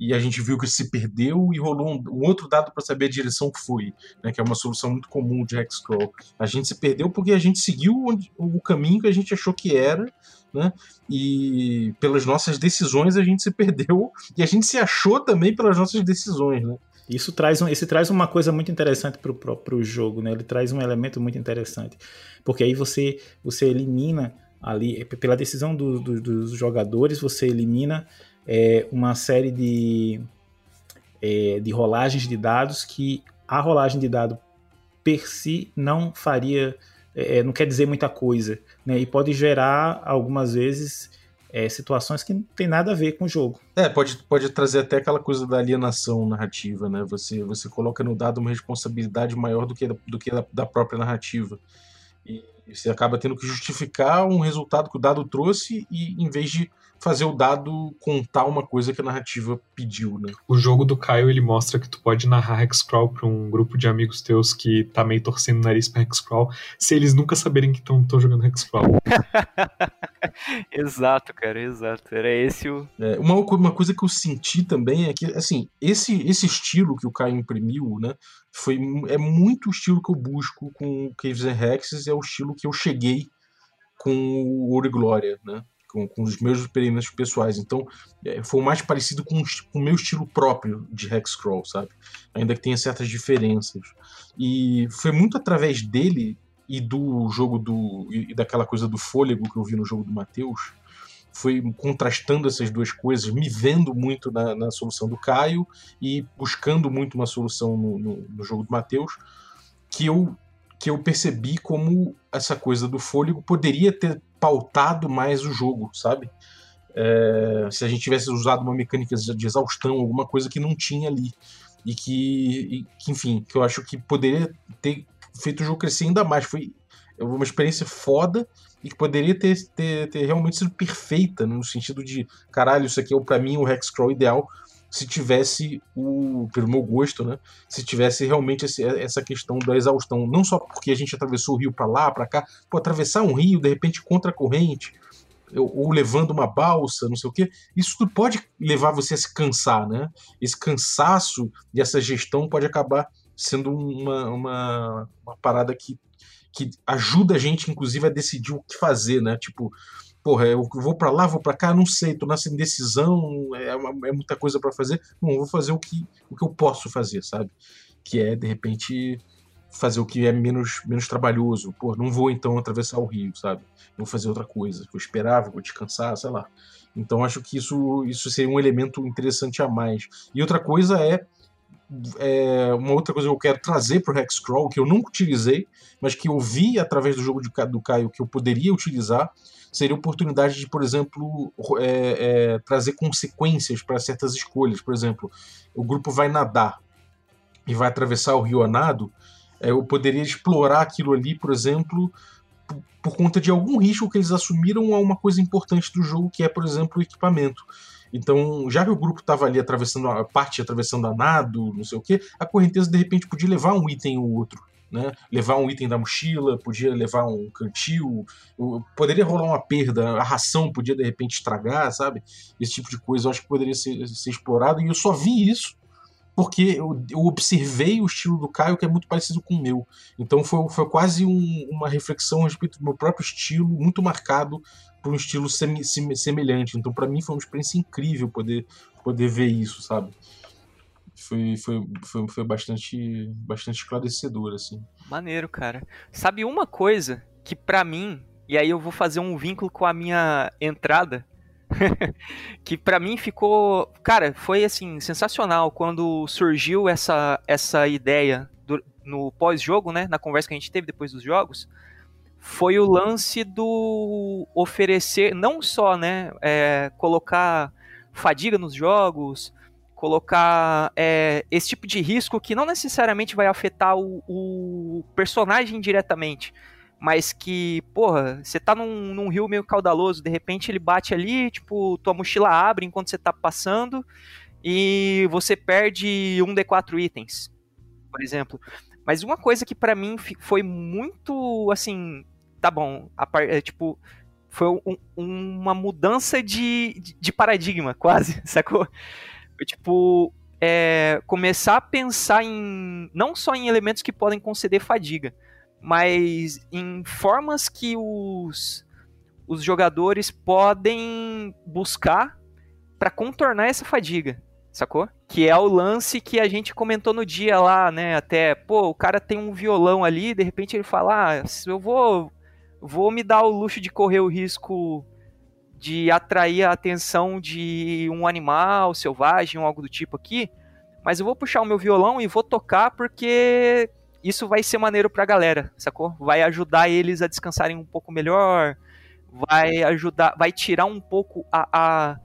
e a gente viu que se perdeu e rolou um, um outro dado para saber a direção que foi, né, que é uma solução muito comum de Hexcrawl. A gente se perdeu porque a gente seguiu onde, o caminho que a gente achou que era, né, e pelas nossas decisões a gente se perdeu e a gente se achou também pelas nossas decisões, né. Isso traz, um, esse traz uma coisa muito interessante para o próprio jogo, né? Ele traz um elemento muito interessante, porque aí você você elimina ali pela decisão do, do, dos jogadores você elimina é, uma série de, é, de rolagens de dados que a rolagem de dado per si não faria, é, é, não quer dizer muita coisa, né? E pode gerar algumas vezes é, situações que não tem nada a ver com o jogo. É, pode, pode trazer até aquela coisa da alienação narrativa, né? Você, você coloca no dado uma responsabilidade maior do que, do que da, da própria narrativa. E você acaba tendo que justificar um resultado que o dado trouxe e em vez de fazer o dado contar uma coisa que a narrativa pediu, né? O jogo do Caio, ele mostra que tu pode narrar Hexcrawl pra um grupo de amigos teus que tá meio torcendo o nariz pra Hexcrawl, se eles nunca saberem que estão jogando Hexcrawl. exato, cara, exato. Era esse o... É, uma, uma coisa que eu senti também é que, assim, esse, esse estilo que o Caio imprimiu, né, foi, é muito o estilo que eu busco com Caves and Hexes, é o estilo que eu cheguei com o Ouro e Glória, né? Com, com os meus experimentos pessoais. Então, é, foi mais parecido com, com o meu estilo próprio de Hexcrawl, sabe? Ainda que tenha certas diferenças. E foi muito através dele e do jogo do. e daquela coisa do fôlego que eu vi no jogo do Matheus. Foi contrastando essas duas coisas, me vendo muito na, na solução do Caio e buscando muito uma solução no, no, no jogo do Matheus, que eu que eu percebi como essa coisa do fôlego poderia ter pautado mais o jogo, sabe? É, se a gente tivesse usado uma mecânica de exaustão, alguma coisa que não tinha ali. E que, e que, enfim, que eu acho que poderia ter feito o jogo crescer ainda mais. Foi uma experiência foda e que poderia ter, ter, ter realmente sido perfeita, no sentido de, caralho, isso aqui é para mim o Hexcrawl ideal, se tivesse o, pelo meu gosto, né? Se tivesse realmente esse, essa questão da exaustão, não só porque a gente atravessou o rio para lá, para cá, pô, atravessar um rio de repente contra a corrente, ou levando uma balsa, não sei o que, isso tudo pode levar você a se cansar, né? Esse cansaço e essa gestão pode acabar sendo uma, uma, uma parada que, que ajuda a gente, inclusive, a decidir o que fazer, né? Tipo, porra, eu vou para lá, vou para cá, não sei, tô nessa indecisão, é, uma, é muita coisa para fazer. Não, vou fazer o que, o que eu posso fazer, sabe? Que é, de repente, fazer o que é menos, menos trabalhoso. Pô, não vou então atravessar o rio, sabe? Vou fazer outra coisa. Vou esperar, vou descansar, sei lá. Então acho que isso, isso seria um elemento interessante a mais. E outra coisa é, é uma outra coisa que eu quero trazer para o Hexcrawl, que eu nunca utilizei, mas que eu vi através do jogo de, do Caio que eu poderia utilizar, seria oportunidade de, por exemplo, é, é, trazer consequências para certas escolhas. Por exemplo, o grupo vai nadar e vai atravessar o rio a nado, é, eu poderia explorar aquilo ali, por exemplo, por, por conta de algum risco que eles assumiram a uma coisa importante do jogo, que é, por exemplo, o equipamento. Então, já que o grupo estava ali atravessando a parte atravessando a nado, não sei o que, a correnteza de repente podia levar um item ou outro né? Levar um item da mochila, podia levar um cantil, poderia rolar uma perda, a ração podia de repente estragar, sabe? Esse tipo de coisa eu acho que poderia ser, ser explorado e eu só vi isso porque eu, eu, observei o estilo do Caio que é muito parecido com o meu. Então foi, foi quase um, uma reflexão a respeito do meu próprio estilo, muito marcado por um estilo semelhante. Então para mim foi uma experiência incrível poder, poder ver isso, sabe? Foi, foi, foi, foi bastante, bastante esclarecedor, assim. Maneiro, cara. Sabe uma coisa que para mim, e aí eu vou fazer um vínculo com a minha entrada, que para mim ficou, cara, foi assim sensacional quando surgiu essa essa ideia do, no pós-jogo, né, na conversa que a gente teve depois dos jogos, foi o lance do oferecer não só, né, é, colocar fadiga nos jogos, colocar é, esse tipo de risco que não necessariamente vai afetar o, o personagem diretamente, mas que, porra, você tá num, num, rio meio caudaloso, de repente ele bate ali, tipo, tua mochila abre enquanto você tá passando e você perde um D4 itens, por exemplo. Mas uma coisa que para mim foi muito, assim, tá bom, a, é, tipo, foi um, uma mudança de, de paradigma, quase, sacou? Foi tipo, é, começar a pensar em, não só em elementos que podem conceder fadiga, mas em formas que os, os jogadores podem buscar para contornar essa fadiga, sacou? Que é o lance que a gente comentou no dia lá, né? Até, pô, o cara tem um violão ali, de repente ele fala, ah, eu vou, vou me dar o luxo de correr o risco de atrair a atenção de um animal selvagem ou algo do tipo aqui, mas eu vou puxar o meu violão e vou tocar porque isso vai ser maneiro pra galera, sacou? Vai ajudar eles a descansarem um pouco melhor, vai ajudar, vai tirar um pouco a, a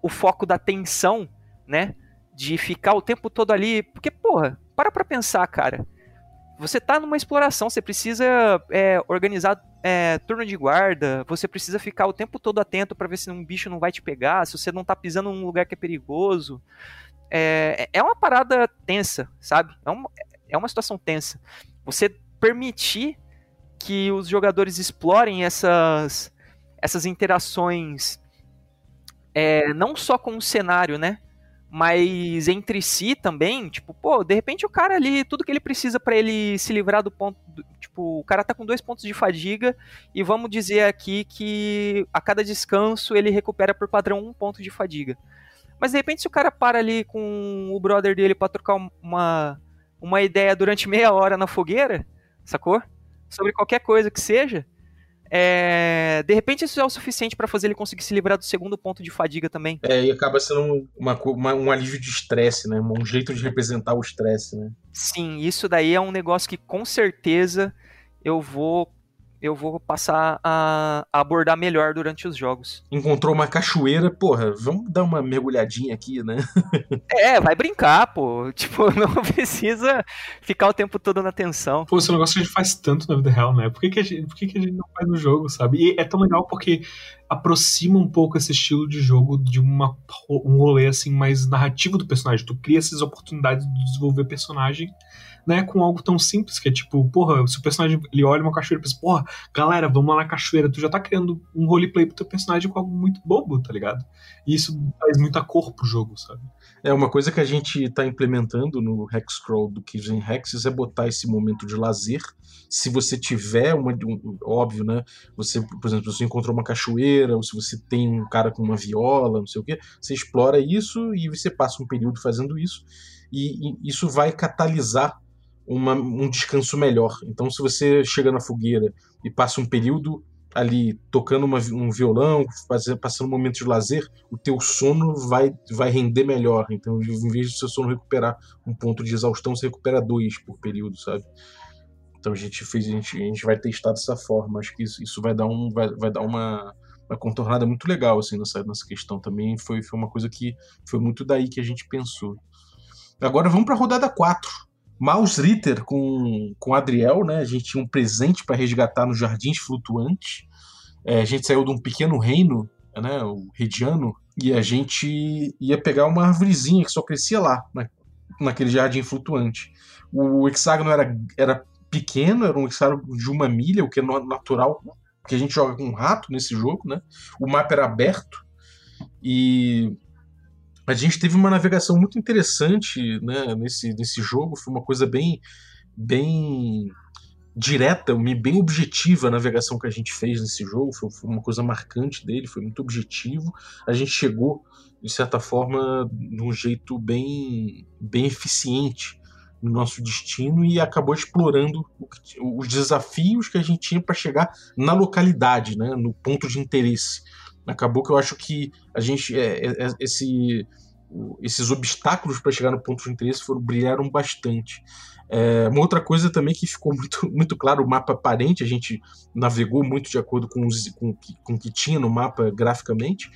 o foco da tensão, né? De ficar o tempo todo ali, porque, porra, para pra pensar, cara. Você tá numa exploração, você precisa é, organizar é, turno de guarda, você precisa ficar o tempo todo atento para ver se um bicho não vai te pegar, se você não tá pisando num lugar que é perigoso. É, é uma parada tensa, sabe? É uma, é uma situação tensa. Você permitir que os jogadores explorem essas, essas interações é, não só com o cenário, né? Mas entre si também, tipo, pô, de repente o cara ali, tudo que ele precisa para ele se livrar do ponto. Do, tipo, o cara tá com dois pontos de fadiga, e vamos dizer aqui que a cada descanso ele recupera por padrão um ponto de fadiga. Mas de repente, se o cara para ali com o brother dele para trocar uma, uma ideia durante meia hora na fogueira, sacou? Sobre qualquer coisa que seja. É, de repente isso é o suficiente para fazer ele conseguir se livrar do segundo ponto de fadiga também. É, e acaba sendo uma, uma, um alívio de estresse, né? Um jeito de representar o estresse, né? Sim, isso daí é um negócio que com certeza eu vou eu vou passar a, abordar melhor durante os jogos. Encontrou uma cachoeira, porra, vamos dar uma mergulhadinha aqui, né? é, vai brincar, pô. Tipo, não precisa ficar o tempo todo na tensão. Pô, esse é um negócio que a gente faz tanto na vida real, né? Por que, que, a, gente, por que, que a gente não faz no jogo, sabe? E é tão legal porque aproxima um pouco esse estilo de jogo de uma, um rolê assim mais narrativo do personagem. Tu cria essas oportunidades de desenvolver personagem né, com algo tão simples, que é tipo, porra, se o personagem ele olha uma cachoeira e pensa, porra, galera, vamos lá na cachoeira, tu já tá criando um roleplay pro teu personagem com algo muito bobo, tá ligado? E isso faz muita cor pro jogo, sabe? É, uma coisa que a gente está implementando no Hexcrawl do Kitchen Hexes é botar esse momento de lazer. Se você tiver uma. Um, óbvio, né? Você, por exemplo, você encontrou uma cachoeira, ou se você tem um cara com uma viola, não sei o quê, você explora isso e você passa um período fazendo isso. E, e isso vai catalisar uma, um descanso melhor. Então, se você chega na fogueira e passa um período ali tocando uma, um violão, fazendo, passando um momento de lazer, o teu sono vai, vai render melhor. Então, em vez de seu sono recuperar um ponto de exaustão, você recupera dois por período, sabe? Então a gente fez, a gente, a gente vai testar dessa forma. Acho que isso, isso vai dar um, vai, vai dar uma, uma contornada muito legal assim nessa, nessa questão também. Foi, foi uma coisa que foi muito daí que a gente pensou. Agora vamos para a rodada 4. Maus Ritter com, com Adriel, né? A gente tinha um presente para resgatar nos Jardins Flutuantes. É, a gente saiu de um pequeno reino, né? O Rediano, e a gente ia pegar uma árvorezinha que só crescia lá, na, naquele jardim flutuante. O hexágono era, era pequeno, era um hexágono de uma milha, o que é natural, porque a gente joga com um rato nesse jogo, né? O mapa era aberto e a gente teve uma navegação muito interessante né, nesse, nesse jogo. Foi uma coisa bem, bem direta, bem objetiva a navegação que a gente fez nesse jogo. Foi, foi, uma coisa marcante dele, foi muito objetivo. A gente chegou, de certa forma, de um jeito bem, bem eficiente no nosso destino e acabou explorando os desafios que a gente tinha para chegar na localidade, né, no ponto de interesse. Acabou que eu acho que a gente é, é, é esse, esses obstáculos para chegar no ponto de interesse foram brilharam bastante. É, uma outra coisa também que ficou muito, muito claro, o mapa aparente, a gente navegou muito de acordo com, com, com o que tinha no mapa graficamente,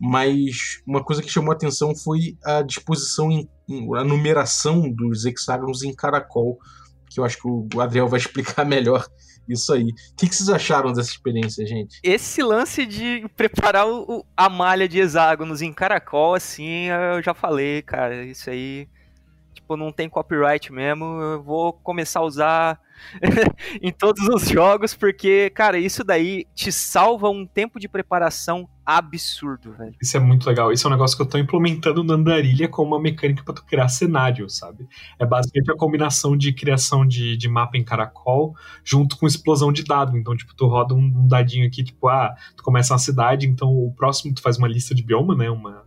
mas uma coisa que chamou a atenção foi a disposição, em, a numeração dos hexágonos em caracol, que eu acho que o Adriel vai explicar melhor isso aí. O que, que vocês acharam dessa experiência, gente? Esse lance de preparar o, a malha de hexágonos em caracol, assim, eu já falei, cara, isso aí tipo, não tem copyright mesmo, eu vou começar a usar em todos os jogos, porque, cara, isso daí te salva um tempo de preparação absurdo, velho. Isso é muito legal. Isso é um negócio que eu tô implementando na Andarilha como uma mecânica para tu criar cenário, sabe? É basicamente a combinação de criação de, de mapa em caracol junto com explosão de dado. Então, tipo, tu roda um, um dadinho aqui, tipo, ah, tu começa uma cidade, então o próximo tu faz uma lista de bioma, né? Uma,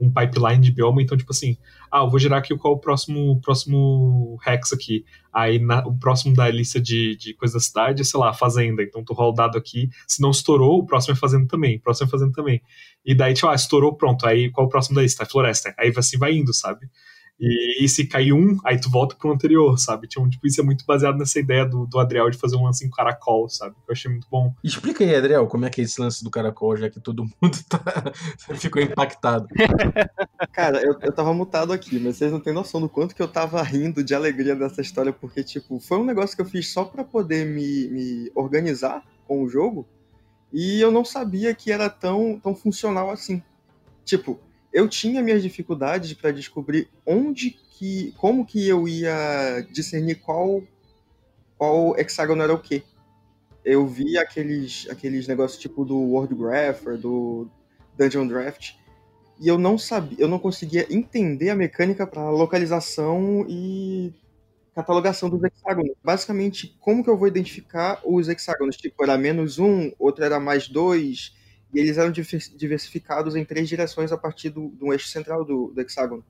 um pipeline de bioma, então, tipo assim, ah, eu vou gerar aqui qual o próximo, próximo hex aqui. Aí na, o próximo da lista de, de coisas da cidade é, sei lá, fazenda. Então tu rola o dado aqui. Se não estourou, o próximo é fazenda também. O próximo é fazenda também. E daí, tipo, ah, estourou, pronto. Aí qual o próximo da lista? É floresta. Aí assim vai indo, sabe? E, e, se cair um, aí tu volta pro anterior, sabe? Então, tipo, isso é muito baseado nessa ideia do, do Adriel de fazer um lance em caracol, sabe? Que eu achei muito bom. Explica aí, Adriel, como é que é esse lance do caracol, já que todo mundo tá... ficou impactado. Cara, eu, eu tava mutado aqui, mas vocês não têm noção do quanto que eu tava rindo de alegria dessa história, porque, tipo, foi um negócio que eu fiz só para poder me, me organizar com o jogo, e eu não sabia que era tão, tão funcional assim. Tipo, eu tinha minhas dificuldades para descobrir onde que, como que eu ia discernir qual qual hexágono era o quê. Eu vi aqueles aqueles negócios tipo do World Grapher, do Dungeon Draft, e eu não sabia, eu não conseguia entender a mecânica para localização e catalogação dos hexágonos. Basicamente, como que eu vou identificar os hexágonos? Tipo, era menos um, outro era mais dois, e eles eram diversificados em três direções a partir do, do eixo central do, do hexágono.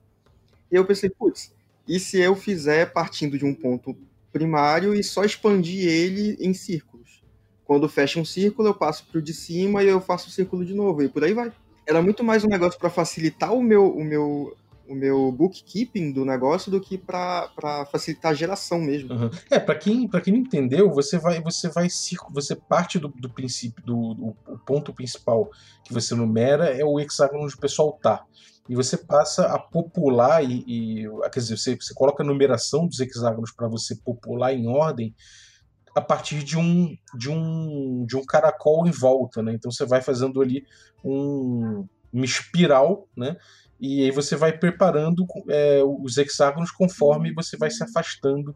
E eu pensei, putz, e se eu fizer partindo de um ponto primário e só expandir ele em círculos? Quando fecha um círculo, eu passo para o de cima e eu faço o círculo de novo, e por aí vai. Era muito mais um negócio para facilitar o meu, o meu o meu bookkeeping do negócio do que para facilitar a geração mesmo. Uhum. É, para quem, quem não entendeu, você vai você vai você parte do, do princípio do, do o ponto principal que você numera é o hexágono onde o pessoal tá. E você passa a popular e, e quer dizer, você, você coloca a numeração dos hexágonos para você popular em ordem a partir de um de um de um caracol em volta, né? Então você vai fazendo ali um uma espiral, né? E aí você vai preparando é, os hexágonos conforme você vai se afastando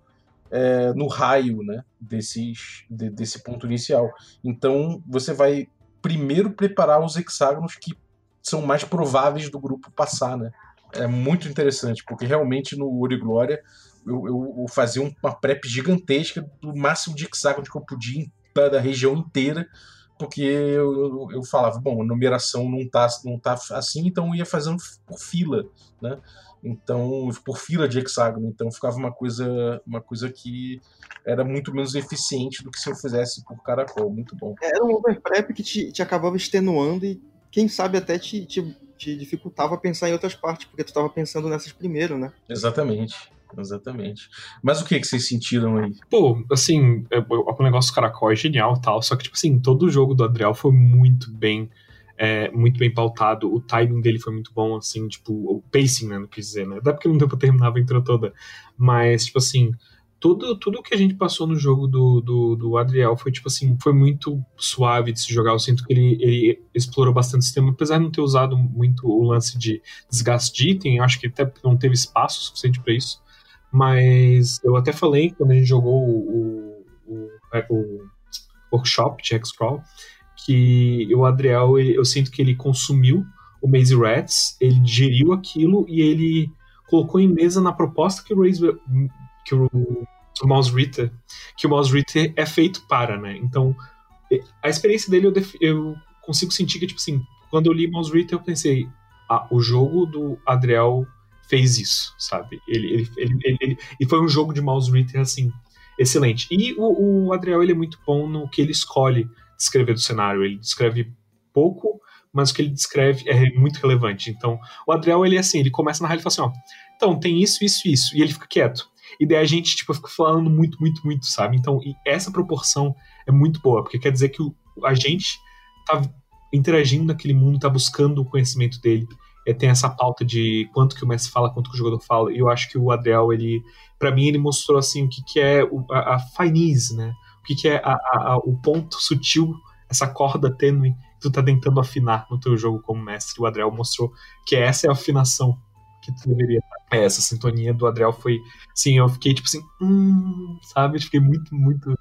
é, no raio né, desses, de, desse ponto inicial. Então você vai primeiro preparar os hexágonos que são mais prováveis do grupo passar. Né? É muito interessante, porque realmente no Ouro e Glória eu, eu, eu fazia uma prep gigantesca do máximo de hexágonos que eu podia da, da região inteira porque eu, eu, eu, falava, bom, a numeração não tá, não tá assim, então eu ia fazendo por fila, né? Então, por fila de hexágono, então ficava uma coisa, uma coisa que era muito menos eficiente do que se eu fizesse por caracol, muito bom. Era um overprep que te, te acabava extenuando e quem sabe até te, te, te dificultava pensar em outras partes, porque tu estava pensando nessas primeiro, né? Exatamente. Exatamente. Mas o que, que vocês sentiram aí? Pô, assim, é, o negócio do caracol é genial tal, só que, tipo assim, todo o jogo do Adriel foi muito bem. É, muito bem pautado, o timing dele foi muito bom, assim, tipo, o pacing, né, não quis dizer, né, dá porque não deu pra terminar a aventura toda, mas, tipo assim, tudo, tudo que a gente passou no jogo do, do, do Adriel foi, tipo assim, foi muito suave de se jogar, eu sinto que ele, ele explorou bastante o sistema, apesar de não ter usado muito o lance de desgaste de item, acho que até não teve espaço suficiente para isso, mas eu até falei quando a gente jogou o, o, o workshop de X-Crawl que o Adriel, eu sinto que ele consumiu o Maze Rats, ele digeriu aquilo e ele colocou em mesa na proposta que o, Raze, que o, o Mouse Ritter, que o Mouse Ritter é feito para, né? Então, a experiência dele eu, def, eu consigo sentir que, tipo assim, quando eu li Mouse Ritter, eu pensei, ah, o jogo do Adriel fez isso, sabe? Ele, ele, ele, ele, e foi um jogo de mouse Ritter, assim, excelente. E o, o Adriel, ele é muito bom no que ele escolhe descrever do cenário. Ele descreve pouco, mas o que ele descreve é muito relevante. Então, o Adriel, ele é assim, ele começa na rádio e fala assim, ó, então, tem isso, isso, isso, e ele fica quieto. E daí a gente, tipo, fica falando muito, muito, muito, sabe? Então, essa proporção é muito boa, porque quer dizer que o, a gente tá interagindo naquele mundo, tá buscando o conhecimento dele. Tem essa pauta de quanto que o mestre fala, quanto que o jogador fala. E eu acho que o Adriel, ele, para mim, ele mostrou assim o que, que é o, a, a né? O que, que é a, a, o ponto sutil, essa corda tênue que tu tá tentando afinar no teu jogo como mestre. O Adriel mostrou que essa é a afinação que tu deveria é, essa sintonia do Adriel foi. Sim, eu fiquei tipo assim, hum, sabe? Fiquei muito, muito,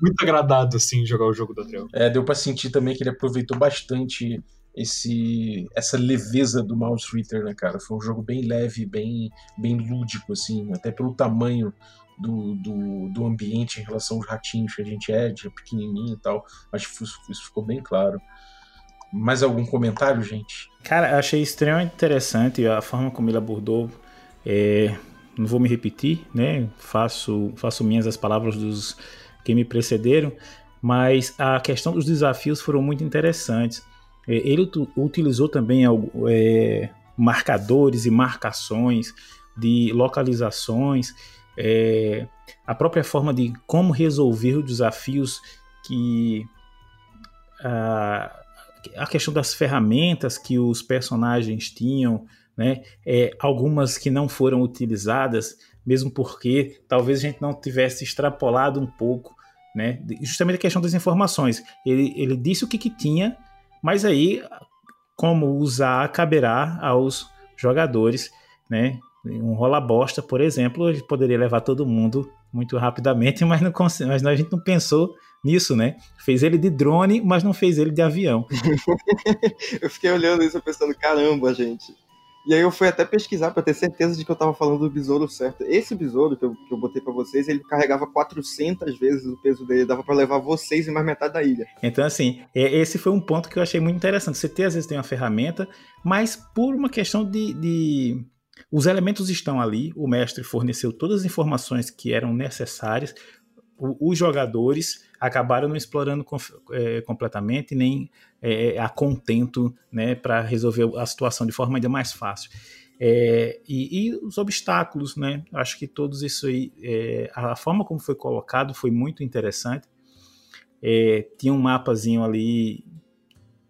muito agradado assim jogar o jogo do Adriel. É, deu para sentir também que ele aproveitou bastante esse essa leveza do Mouse Ritter, né, cara? Foi um jogo bem leve, bem, bem lúdico, assim, até pelo tamanho do, do, do ambiente em relação aos ratinhos que a gente é, de pequenininho e tal. Acho que isso ficou bem claro. Mais algum comentário, gente? Cara, achei extremamente interessante a forma como ele abordou. É, não vou me repetir, né? Faço, faço minhas as palavras dos que me precederam, mas a questão dos desafios foram muito interessantes. É, ele utilizou também é, marcadores e marcações de localizações, é, a própria forma de como resolver os desafios que a, a questão das ferramentas que os personagens tinham, né? É, algumas que não foram utilizadas, mesmo porque talvez a gente não tivesse extrapolado um pouco, né? Justamente a questão das informações. Ele, ele disse o que, que tinha, mas aí como usar caberá aos jogadores, né? Um rola bosta, por exemplo, poderia levar todo mundo muito rapidamente, mas, não, mas a gente não pensou nisso, né? Fez ele de drone, mas não fez ele de avião. eu fiquei olhando isso pensando, caramba, gente. E aí eu fui até pesquisar para ter certeza de que eu tava falando do besouro certo. Esse besouro que eu, que eu botei para vocês, ele carregava 400 vezes o peso dele, dava para levar vocês e mais metade da ilha. Então assim, esse foi um ponto que eu achei muito interessante. Você tem às vezes tem uma ferramenta, mas por uma questão de, de... Os elementos estão ali, o mestre forneceu todas as informações que eram necessárias, os jogadores acabaram não explorando é, completamente nem é, a contento né, para resolver a situação de forma ainda mais fácil. É, e, e, os obstáculos, né? Acho que todos isso aí, é, a forma como foi colocado foi muito interessante. É, tinha um mapazinho ali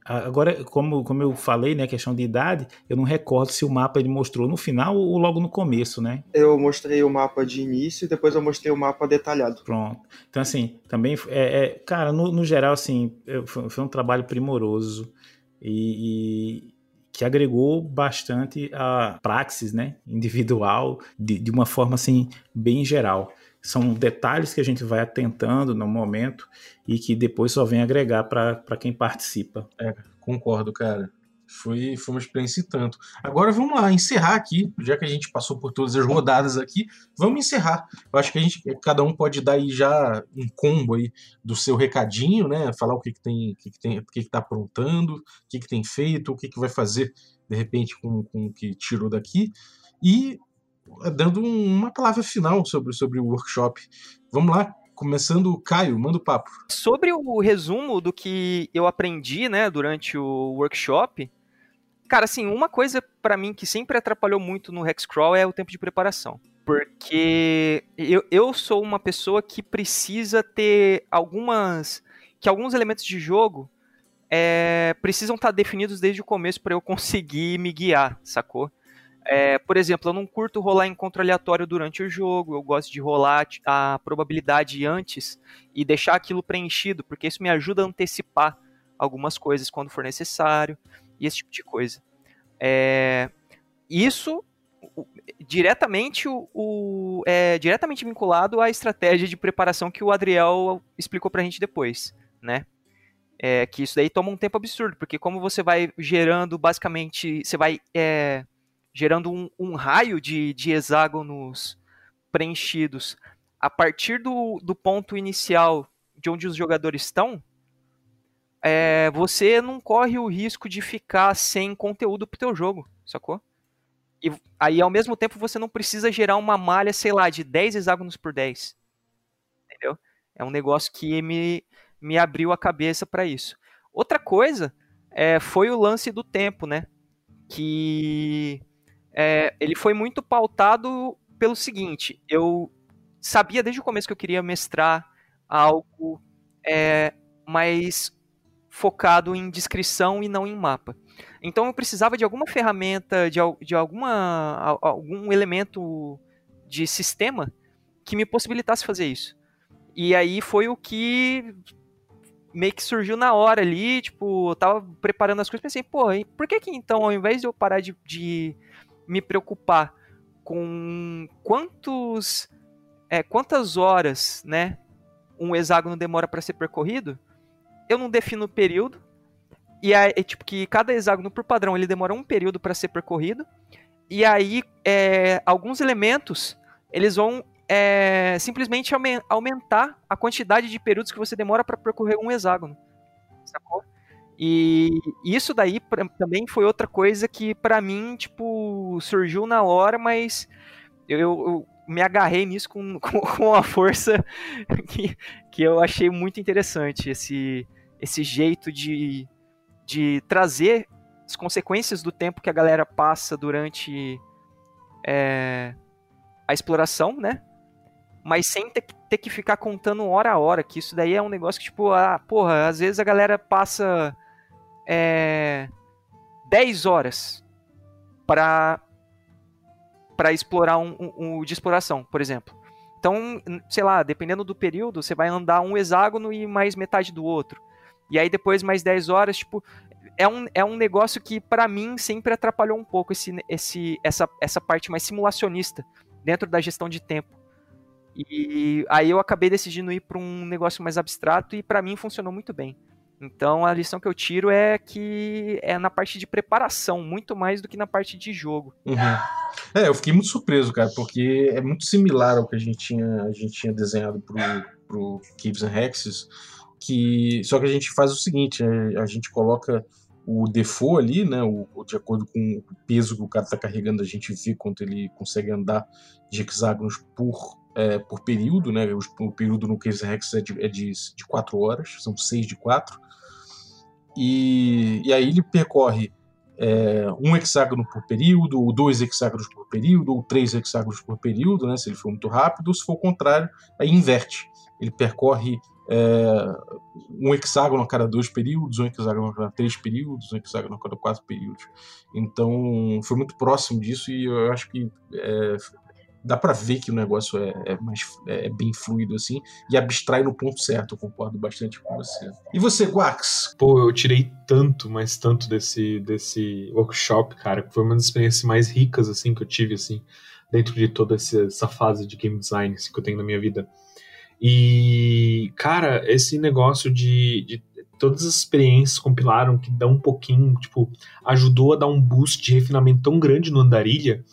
Agora, como, como eu falei, né, questão de idade, eu não recordo se o mapa ele mostrou no final ou logo no começo, né? Eu mostrei o mapa de início e depois eu mostrei o mapa detalhado. Pronto. Então, assim, também, é, é cara, no, no, geral, assim, foi, um trabalho primoroso e, e que agregou bastante a praxis, né, individual, de, de uma forma, assim, bem geral são detalhes que a gente vai atentando no momento e que depois só vem agregar para quem participa. É, concordo, cara. Foi, foi uma experiência e tanto. Agora vamos lá, encerrar aqui, já que a gente passou por todas as rodadas aqui, vamos encerrar. Eu acho que a gente, cada um pode dar aí já um combo aí do seu recadinho, né? Falar o que, que tem, o que, que tem, o que, que tá aprontando, o que, que tem feito, o que, que vai fazer de repente com, com o que tirou daqui. E dando uma palavra final sobre, sobre o workshop. Vamos lá, começando, Caio, manda o papo. Sobre o resumo do que eu aprendi, né, durante o workshop, cara, assim, uma coisa para mim que sempre atrapalhou muito no Hexcrawl é o tempo de preparação. Porque eu, eu sou uma pessoa que precisa ter algumas. que alguns elementos de jogo é, precisam estar definidos desde o começo para eu conseguir me guiar, sacou? É, por exemplo, eu não curto rolar encontro aleatório durante o jogo, eu gosto de rolar a probabilidade antes e deixar aquilo preenchido, porque isso me ajuda a antecipar algumas coisas quando for necessário e esse tipo de coisa. É, isso diretamente o, o, é diretamente vinculado à estratégia de preparação que o Adriel explicou pra gente depois, né? É, que isso daí toma um tempo absurdo, porque como você vai gerando basicamente, você vai é, gerando um, um raio de, de hexágonos preenchidos a partir do, do ponto inicial de onde os jogadores estão, é, você não corre o risco de ficar sem conteúdo pro teu jogo, sacou? E aí, ao mesmo tempo, você não precisa gerar uma malha, sei lá, de 10 hexágonos por 10. Entendeu? É um negócio que me, me abriu a cabeça para isso. Outra coisa é, foi o lance do tempo, né? Que é, ele foi muito pautado pelo seguinte: eu sabia desde o começo que eu queria mestrar algo é, mais focado em descrição e não em mapa. Então eu precisava de alguma ferramenta, de, de alguma, algum elemento de sistema que me possibilitasse fazer isso. E aí foi o que meio que surgiu na hora ali, tipo, eu tava preparando as coisas pensei, pô, por que que então, ao invés de eu parar de, de me preocupar com quantos, é, quantas horas, né, um hexágono demora para ser percorrido, eu não defino o período, e é, tipo, que cada hexágono, por padrão, ele demora um período para ser percorrido. E aí, é, alguns elementos, eles vão é, simplesmente aumentar a quantidade de períodos que você demora para percorrer um hexágono. Sacou? E isso daí pra, também foi outra coisa que, para mim, tipo, surgiu na hora, mas eu, eu me agarrei nisso com, com, com uma força que, que eu achei muito interessante. Esse, esse jeito de de trazer as consequências do tempo que a galera passa durante é, a exploração, né? Mas sem ter, ter, que ficar contando hora a hora, que isso daí é um negócio que, tipo, ah, porra, às vezes a galera passa é, 10 horas para para explorar um, um, um, de exploração, por exemplo. Então, sei lá, dependendo do período, você vai andar um hexágono e mais metade do outro. E aí depois mais 10 horas, tipo, é um, é um negócio que para mim sempre atrapalhou um pouco esse, esse, essa, essa parte mais simulacionista dentro da gestão de tempo. E aí eu acabei decidindo ir para um negócio mais abstrato e para mim funcionou muito bem. Então a lição que eu tiro é que é na parte de preparação, muito mais do que na parte de jogo. Uhum. É, eu fiquei muito surpreso, cara, porque é muito similar ao que a gente tinha, a gente tinha desenhado pro, pro Caves and Hexes que só que a gente faz o seguinte, a, a gente coloca o default ali, né, o, de acordo com o peso que o cara está carregando, a gente vê quanto ele consegue andar de hexágonos por, é, por período, né, o, período no Case Rex é de, é de, de 4 horas, são 6 de 4, e, e aí ele percorre é, um hexágono por período, ou dois hexágonos por período, ou três hexágonos por período, né, se ele for muito rápido, se for o contrário, aí inverte. Ele percorre é, um hexágono a cada dois períodos, um hexágono a cada três períodos, um hexágono a cada quatro períodos. Então foi muito próximo disso e eu acho que é, dá para ver que o negócio é, é mais é bem fluido assim e abstrai no ponto certo. Eu concordo bastante com você. E você, Guax? Pô, eu tirei tanto, mas tanto desse desse workshop, cara, que foi uma das experiências mais ricas assim que eu tive assim dentro de toda essa fase de game design assim, que eu tenho na minha vida. E, cara, esse negócio de, de todas as experiências compilaram que dão um pouquinho, tipo, ajudou a dar um boost de refinamento tão grande no Andarilha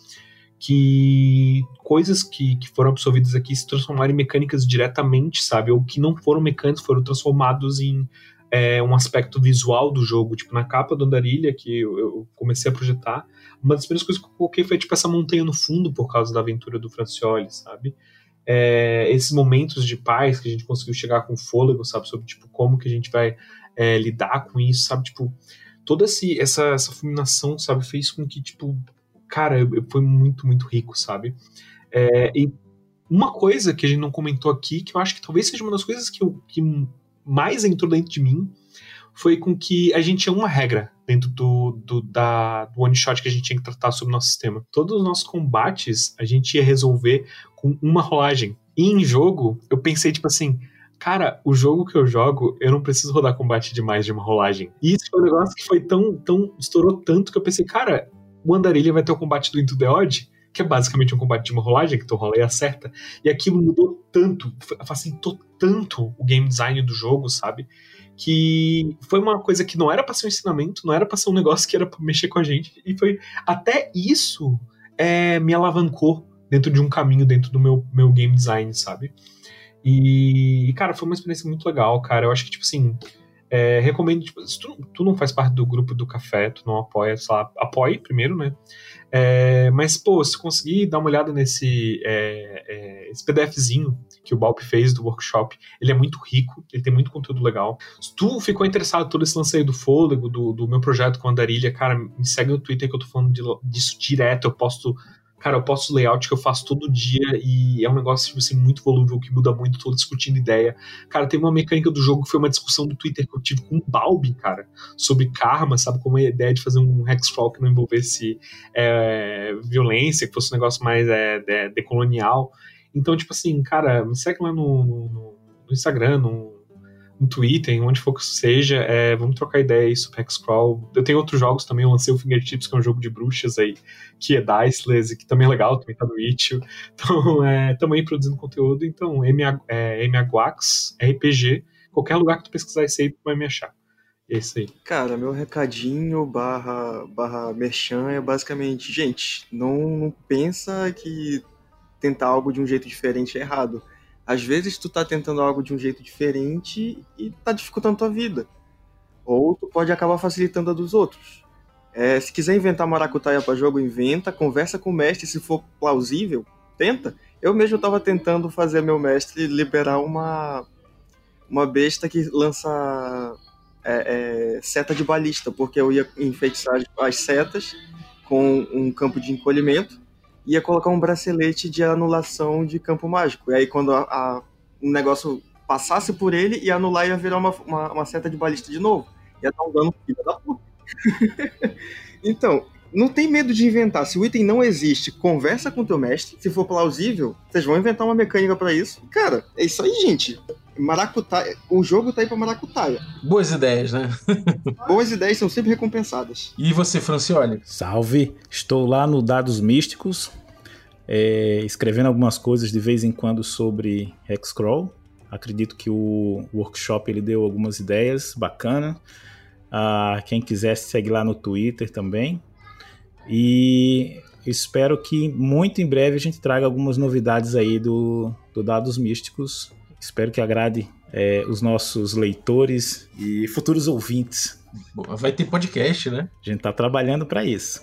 que coisas que, que foram absorvidas aqui se transformaram em mecânicas diretamente, sabe? Ou que não foram mecânicos, foram transformados em é, um aspecto visual do jogo. Tipo, na capa do Andarilha, que eu, eu, comecei a projetar, uma das primeiras coisas que eu coloquei foi, tipo, essa montanha no fundo por causa da aventura do Francioli, sabe? é, esses momentos de paz que a gente conseguiu chegar com fôlego, sabe, sobre tipo como que a gente vai é, lidar com isso, sabe, tipo toda essa essa fulminação, sabe, fez com que tipo cara, foi muito muito rico, sabe, é, e uma coisa que a gente não comentou aqui, que eu acho que talvez seja uma das coisas que, eu, que mais entrou dentro de mim, foi com que a gente tinha uma regra dentro do, do, da, do one shot que a gente tinha que tratar sobre o nosso sistema. Todos os nossos combates a gente ia resolver com uma rolagem. E em jogo, eu pensei, tipo assim, cara, o jogo que eu jogo, eu não preciso rodar combate de mais de uma rolagem. E isso foi um negócio que foi tão, tão, estourou tanto que eu pensei, cara, o Andarilha vai ter o combate do Into the Odd, que é basicamente um combate de uma rolagem, que tu rola e acerta. E aquilo mudou tanto, facilitou tanto o game design do jogo, sabe? que foi uma coisa que não era para ser um ensinamento, não era para ser um negócio que era para mexer com a gente, e foi até isso é, me alavancou dentro de um caminho dentro do meu, meu game design, sabe? E, cara, foi uma experiência muito legal, cara. Eu acho que, tipo assim, É, recomendo, tipo, se tu, tu, não faz parte do grupo do café, tu não apoia, sei lá, apoie primeiro, né? É, mas, pô, se conseguir dar uma olhada nesse é, é esse PDFzinho que o Balp fez do workshop, ele é muito rico, ele tem muito conteúdo legal. Se tu ficou interessado todo esse lance aí do fôlego, do, do meu projeto com a Andarilha, cara, me segue no Twitter que eu tô falando de, disso direto, eu posto cara, eu posto layout que eu faço todo dia e é um negócio tipo assim, muito volúvel, que muda muito, tô discutindo ideia. Cara, teve uma mecânica do jogo que foi uma discussão do Twitter que eu tive com o Balbi, cara, sobre karma, sabe? Como a ideia de fazer um hexcrawl que não envolvesse é, violência, que fosse um negócio mais é, de, decolonial. Então, tipo assim, cara, me segue lá no, no, no Instagram, no no Twitter, onde for que seja, é, vamos trocar ideia aí sobre Hexcrawl. Eu tenho outros jogos também, eu lancei o Fingertips, que é um jogo de bruxas aí, que é Diceless, que também é legal, também tá no Itch. Então, é, também produzindo conteúdo, então, MA, é, MAGuax, RPG, qualquer lugar que tu pesquisar isso aí, tu vai me achar. Esse aí. Cara, meu recadinho barra, barra merchan é basicamente, gente, não pensa que tentar algo de um jeito diferente é errado às vezes tu tá tentando algo de um jeito diferente e tá dificultando tua vida. Ou tu pode acabar facilitando a dos outros. É, se quiser inventar maracutaia para jogo, inventa, conversa com o mestre, se for plausível, tenta. Eu mesmo tava tentando fazer meu mestre liberar uma uma besta que lança é, é, seta de balista, porque eu ia enfeitiçar as setas com um campo de encolhimento ia colocar um bracelete de anulação de campo mágico. E aí, quando a, a, um negócio passasse por ele, ia anular e ia virar uma, uma, uma seta de balista de novo. Ia dar um dano filho da puta. então, não tem medo de inventar. Se o item não existe, conversa com o teu mestre. Se for plausível, vocês vão inventar uma mecânica para isso. Cara, é isso aí, gente. Maracutaia. O jogo tá aí pra maracutaia. Boas ideias, né? Boas ideias são sempre recompensadas. E você, Francioli? Salve! Estou lá no Dados Místicos, é, escrevendo algumas coisas de vez em quando sobre Hexcrawl. Acredito que o workshop ele deu algumas ideias bacanas. Ah, quem quiser segue lá no Twitter também. E espero que muito em breve a gente traga algumas novidades aí do, do Dados Místicos Espero que agrade é, os nossos leitores e futuros ouvintes. Vai ter podcast, né? A gente tá trabalhando para isso.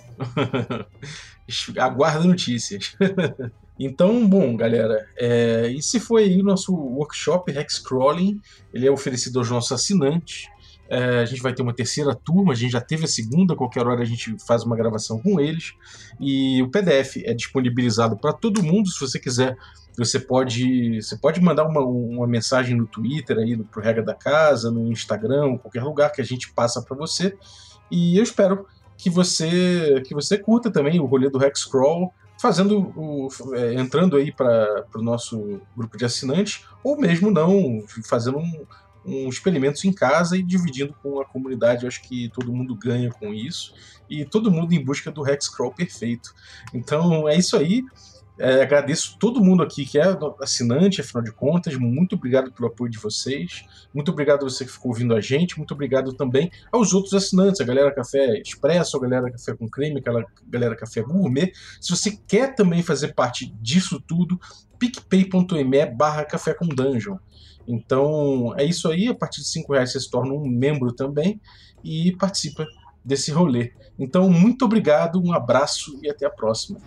Aguarda notícias. então, bom, galera, é, esse foi aí o nosso workshop Hexcrawling. Ele é oferecido aos nossos assinantes. É, a gente vai ter uma terceira turma, a gente já teve a segunda, qualquer hora a gente faz uma gravação com eles. E o PDF é disponibilizado para todo mundo, se você quiser você pode, você pode mandar uma, uma mensagem no Twitter aí pro Regra da Casa, no Instagram, qualquer lugar que a gente passa para você. E eu espero que você que você curta também o rolê do Hexcrawl, fazendo o, é, entrando aí para o nosso grupo de assinantes, ou mesmo não, fazendo um, um experimentos em casa e dividindo com a comunidade. Eu acho que todo mundo ganha com isso e todo mundo em busca do Hexcrawl perfeito. Então é isso aí. É, agradeço todo mundo aqui que é assinante, afinal de contas. Muito obrigado pelo apoio de vocês. Muito obrigado a você que ficou ouvindo a gente. Muito obrigado também aos outros assinantes, a galera Café Expresso, a galera Café com Creme, a galera Café Gourmet. Se você quer também fazer parte disso tudo, picpay.me barra café com dungeon. Então é isso aí. A partir de 5 reais você se torna um membro também e participa desse rolê. Então, muito obrigado, um abraço e até a próxima.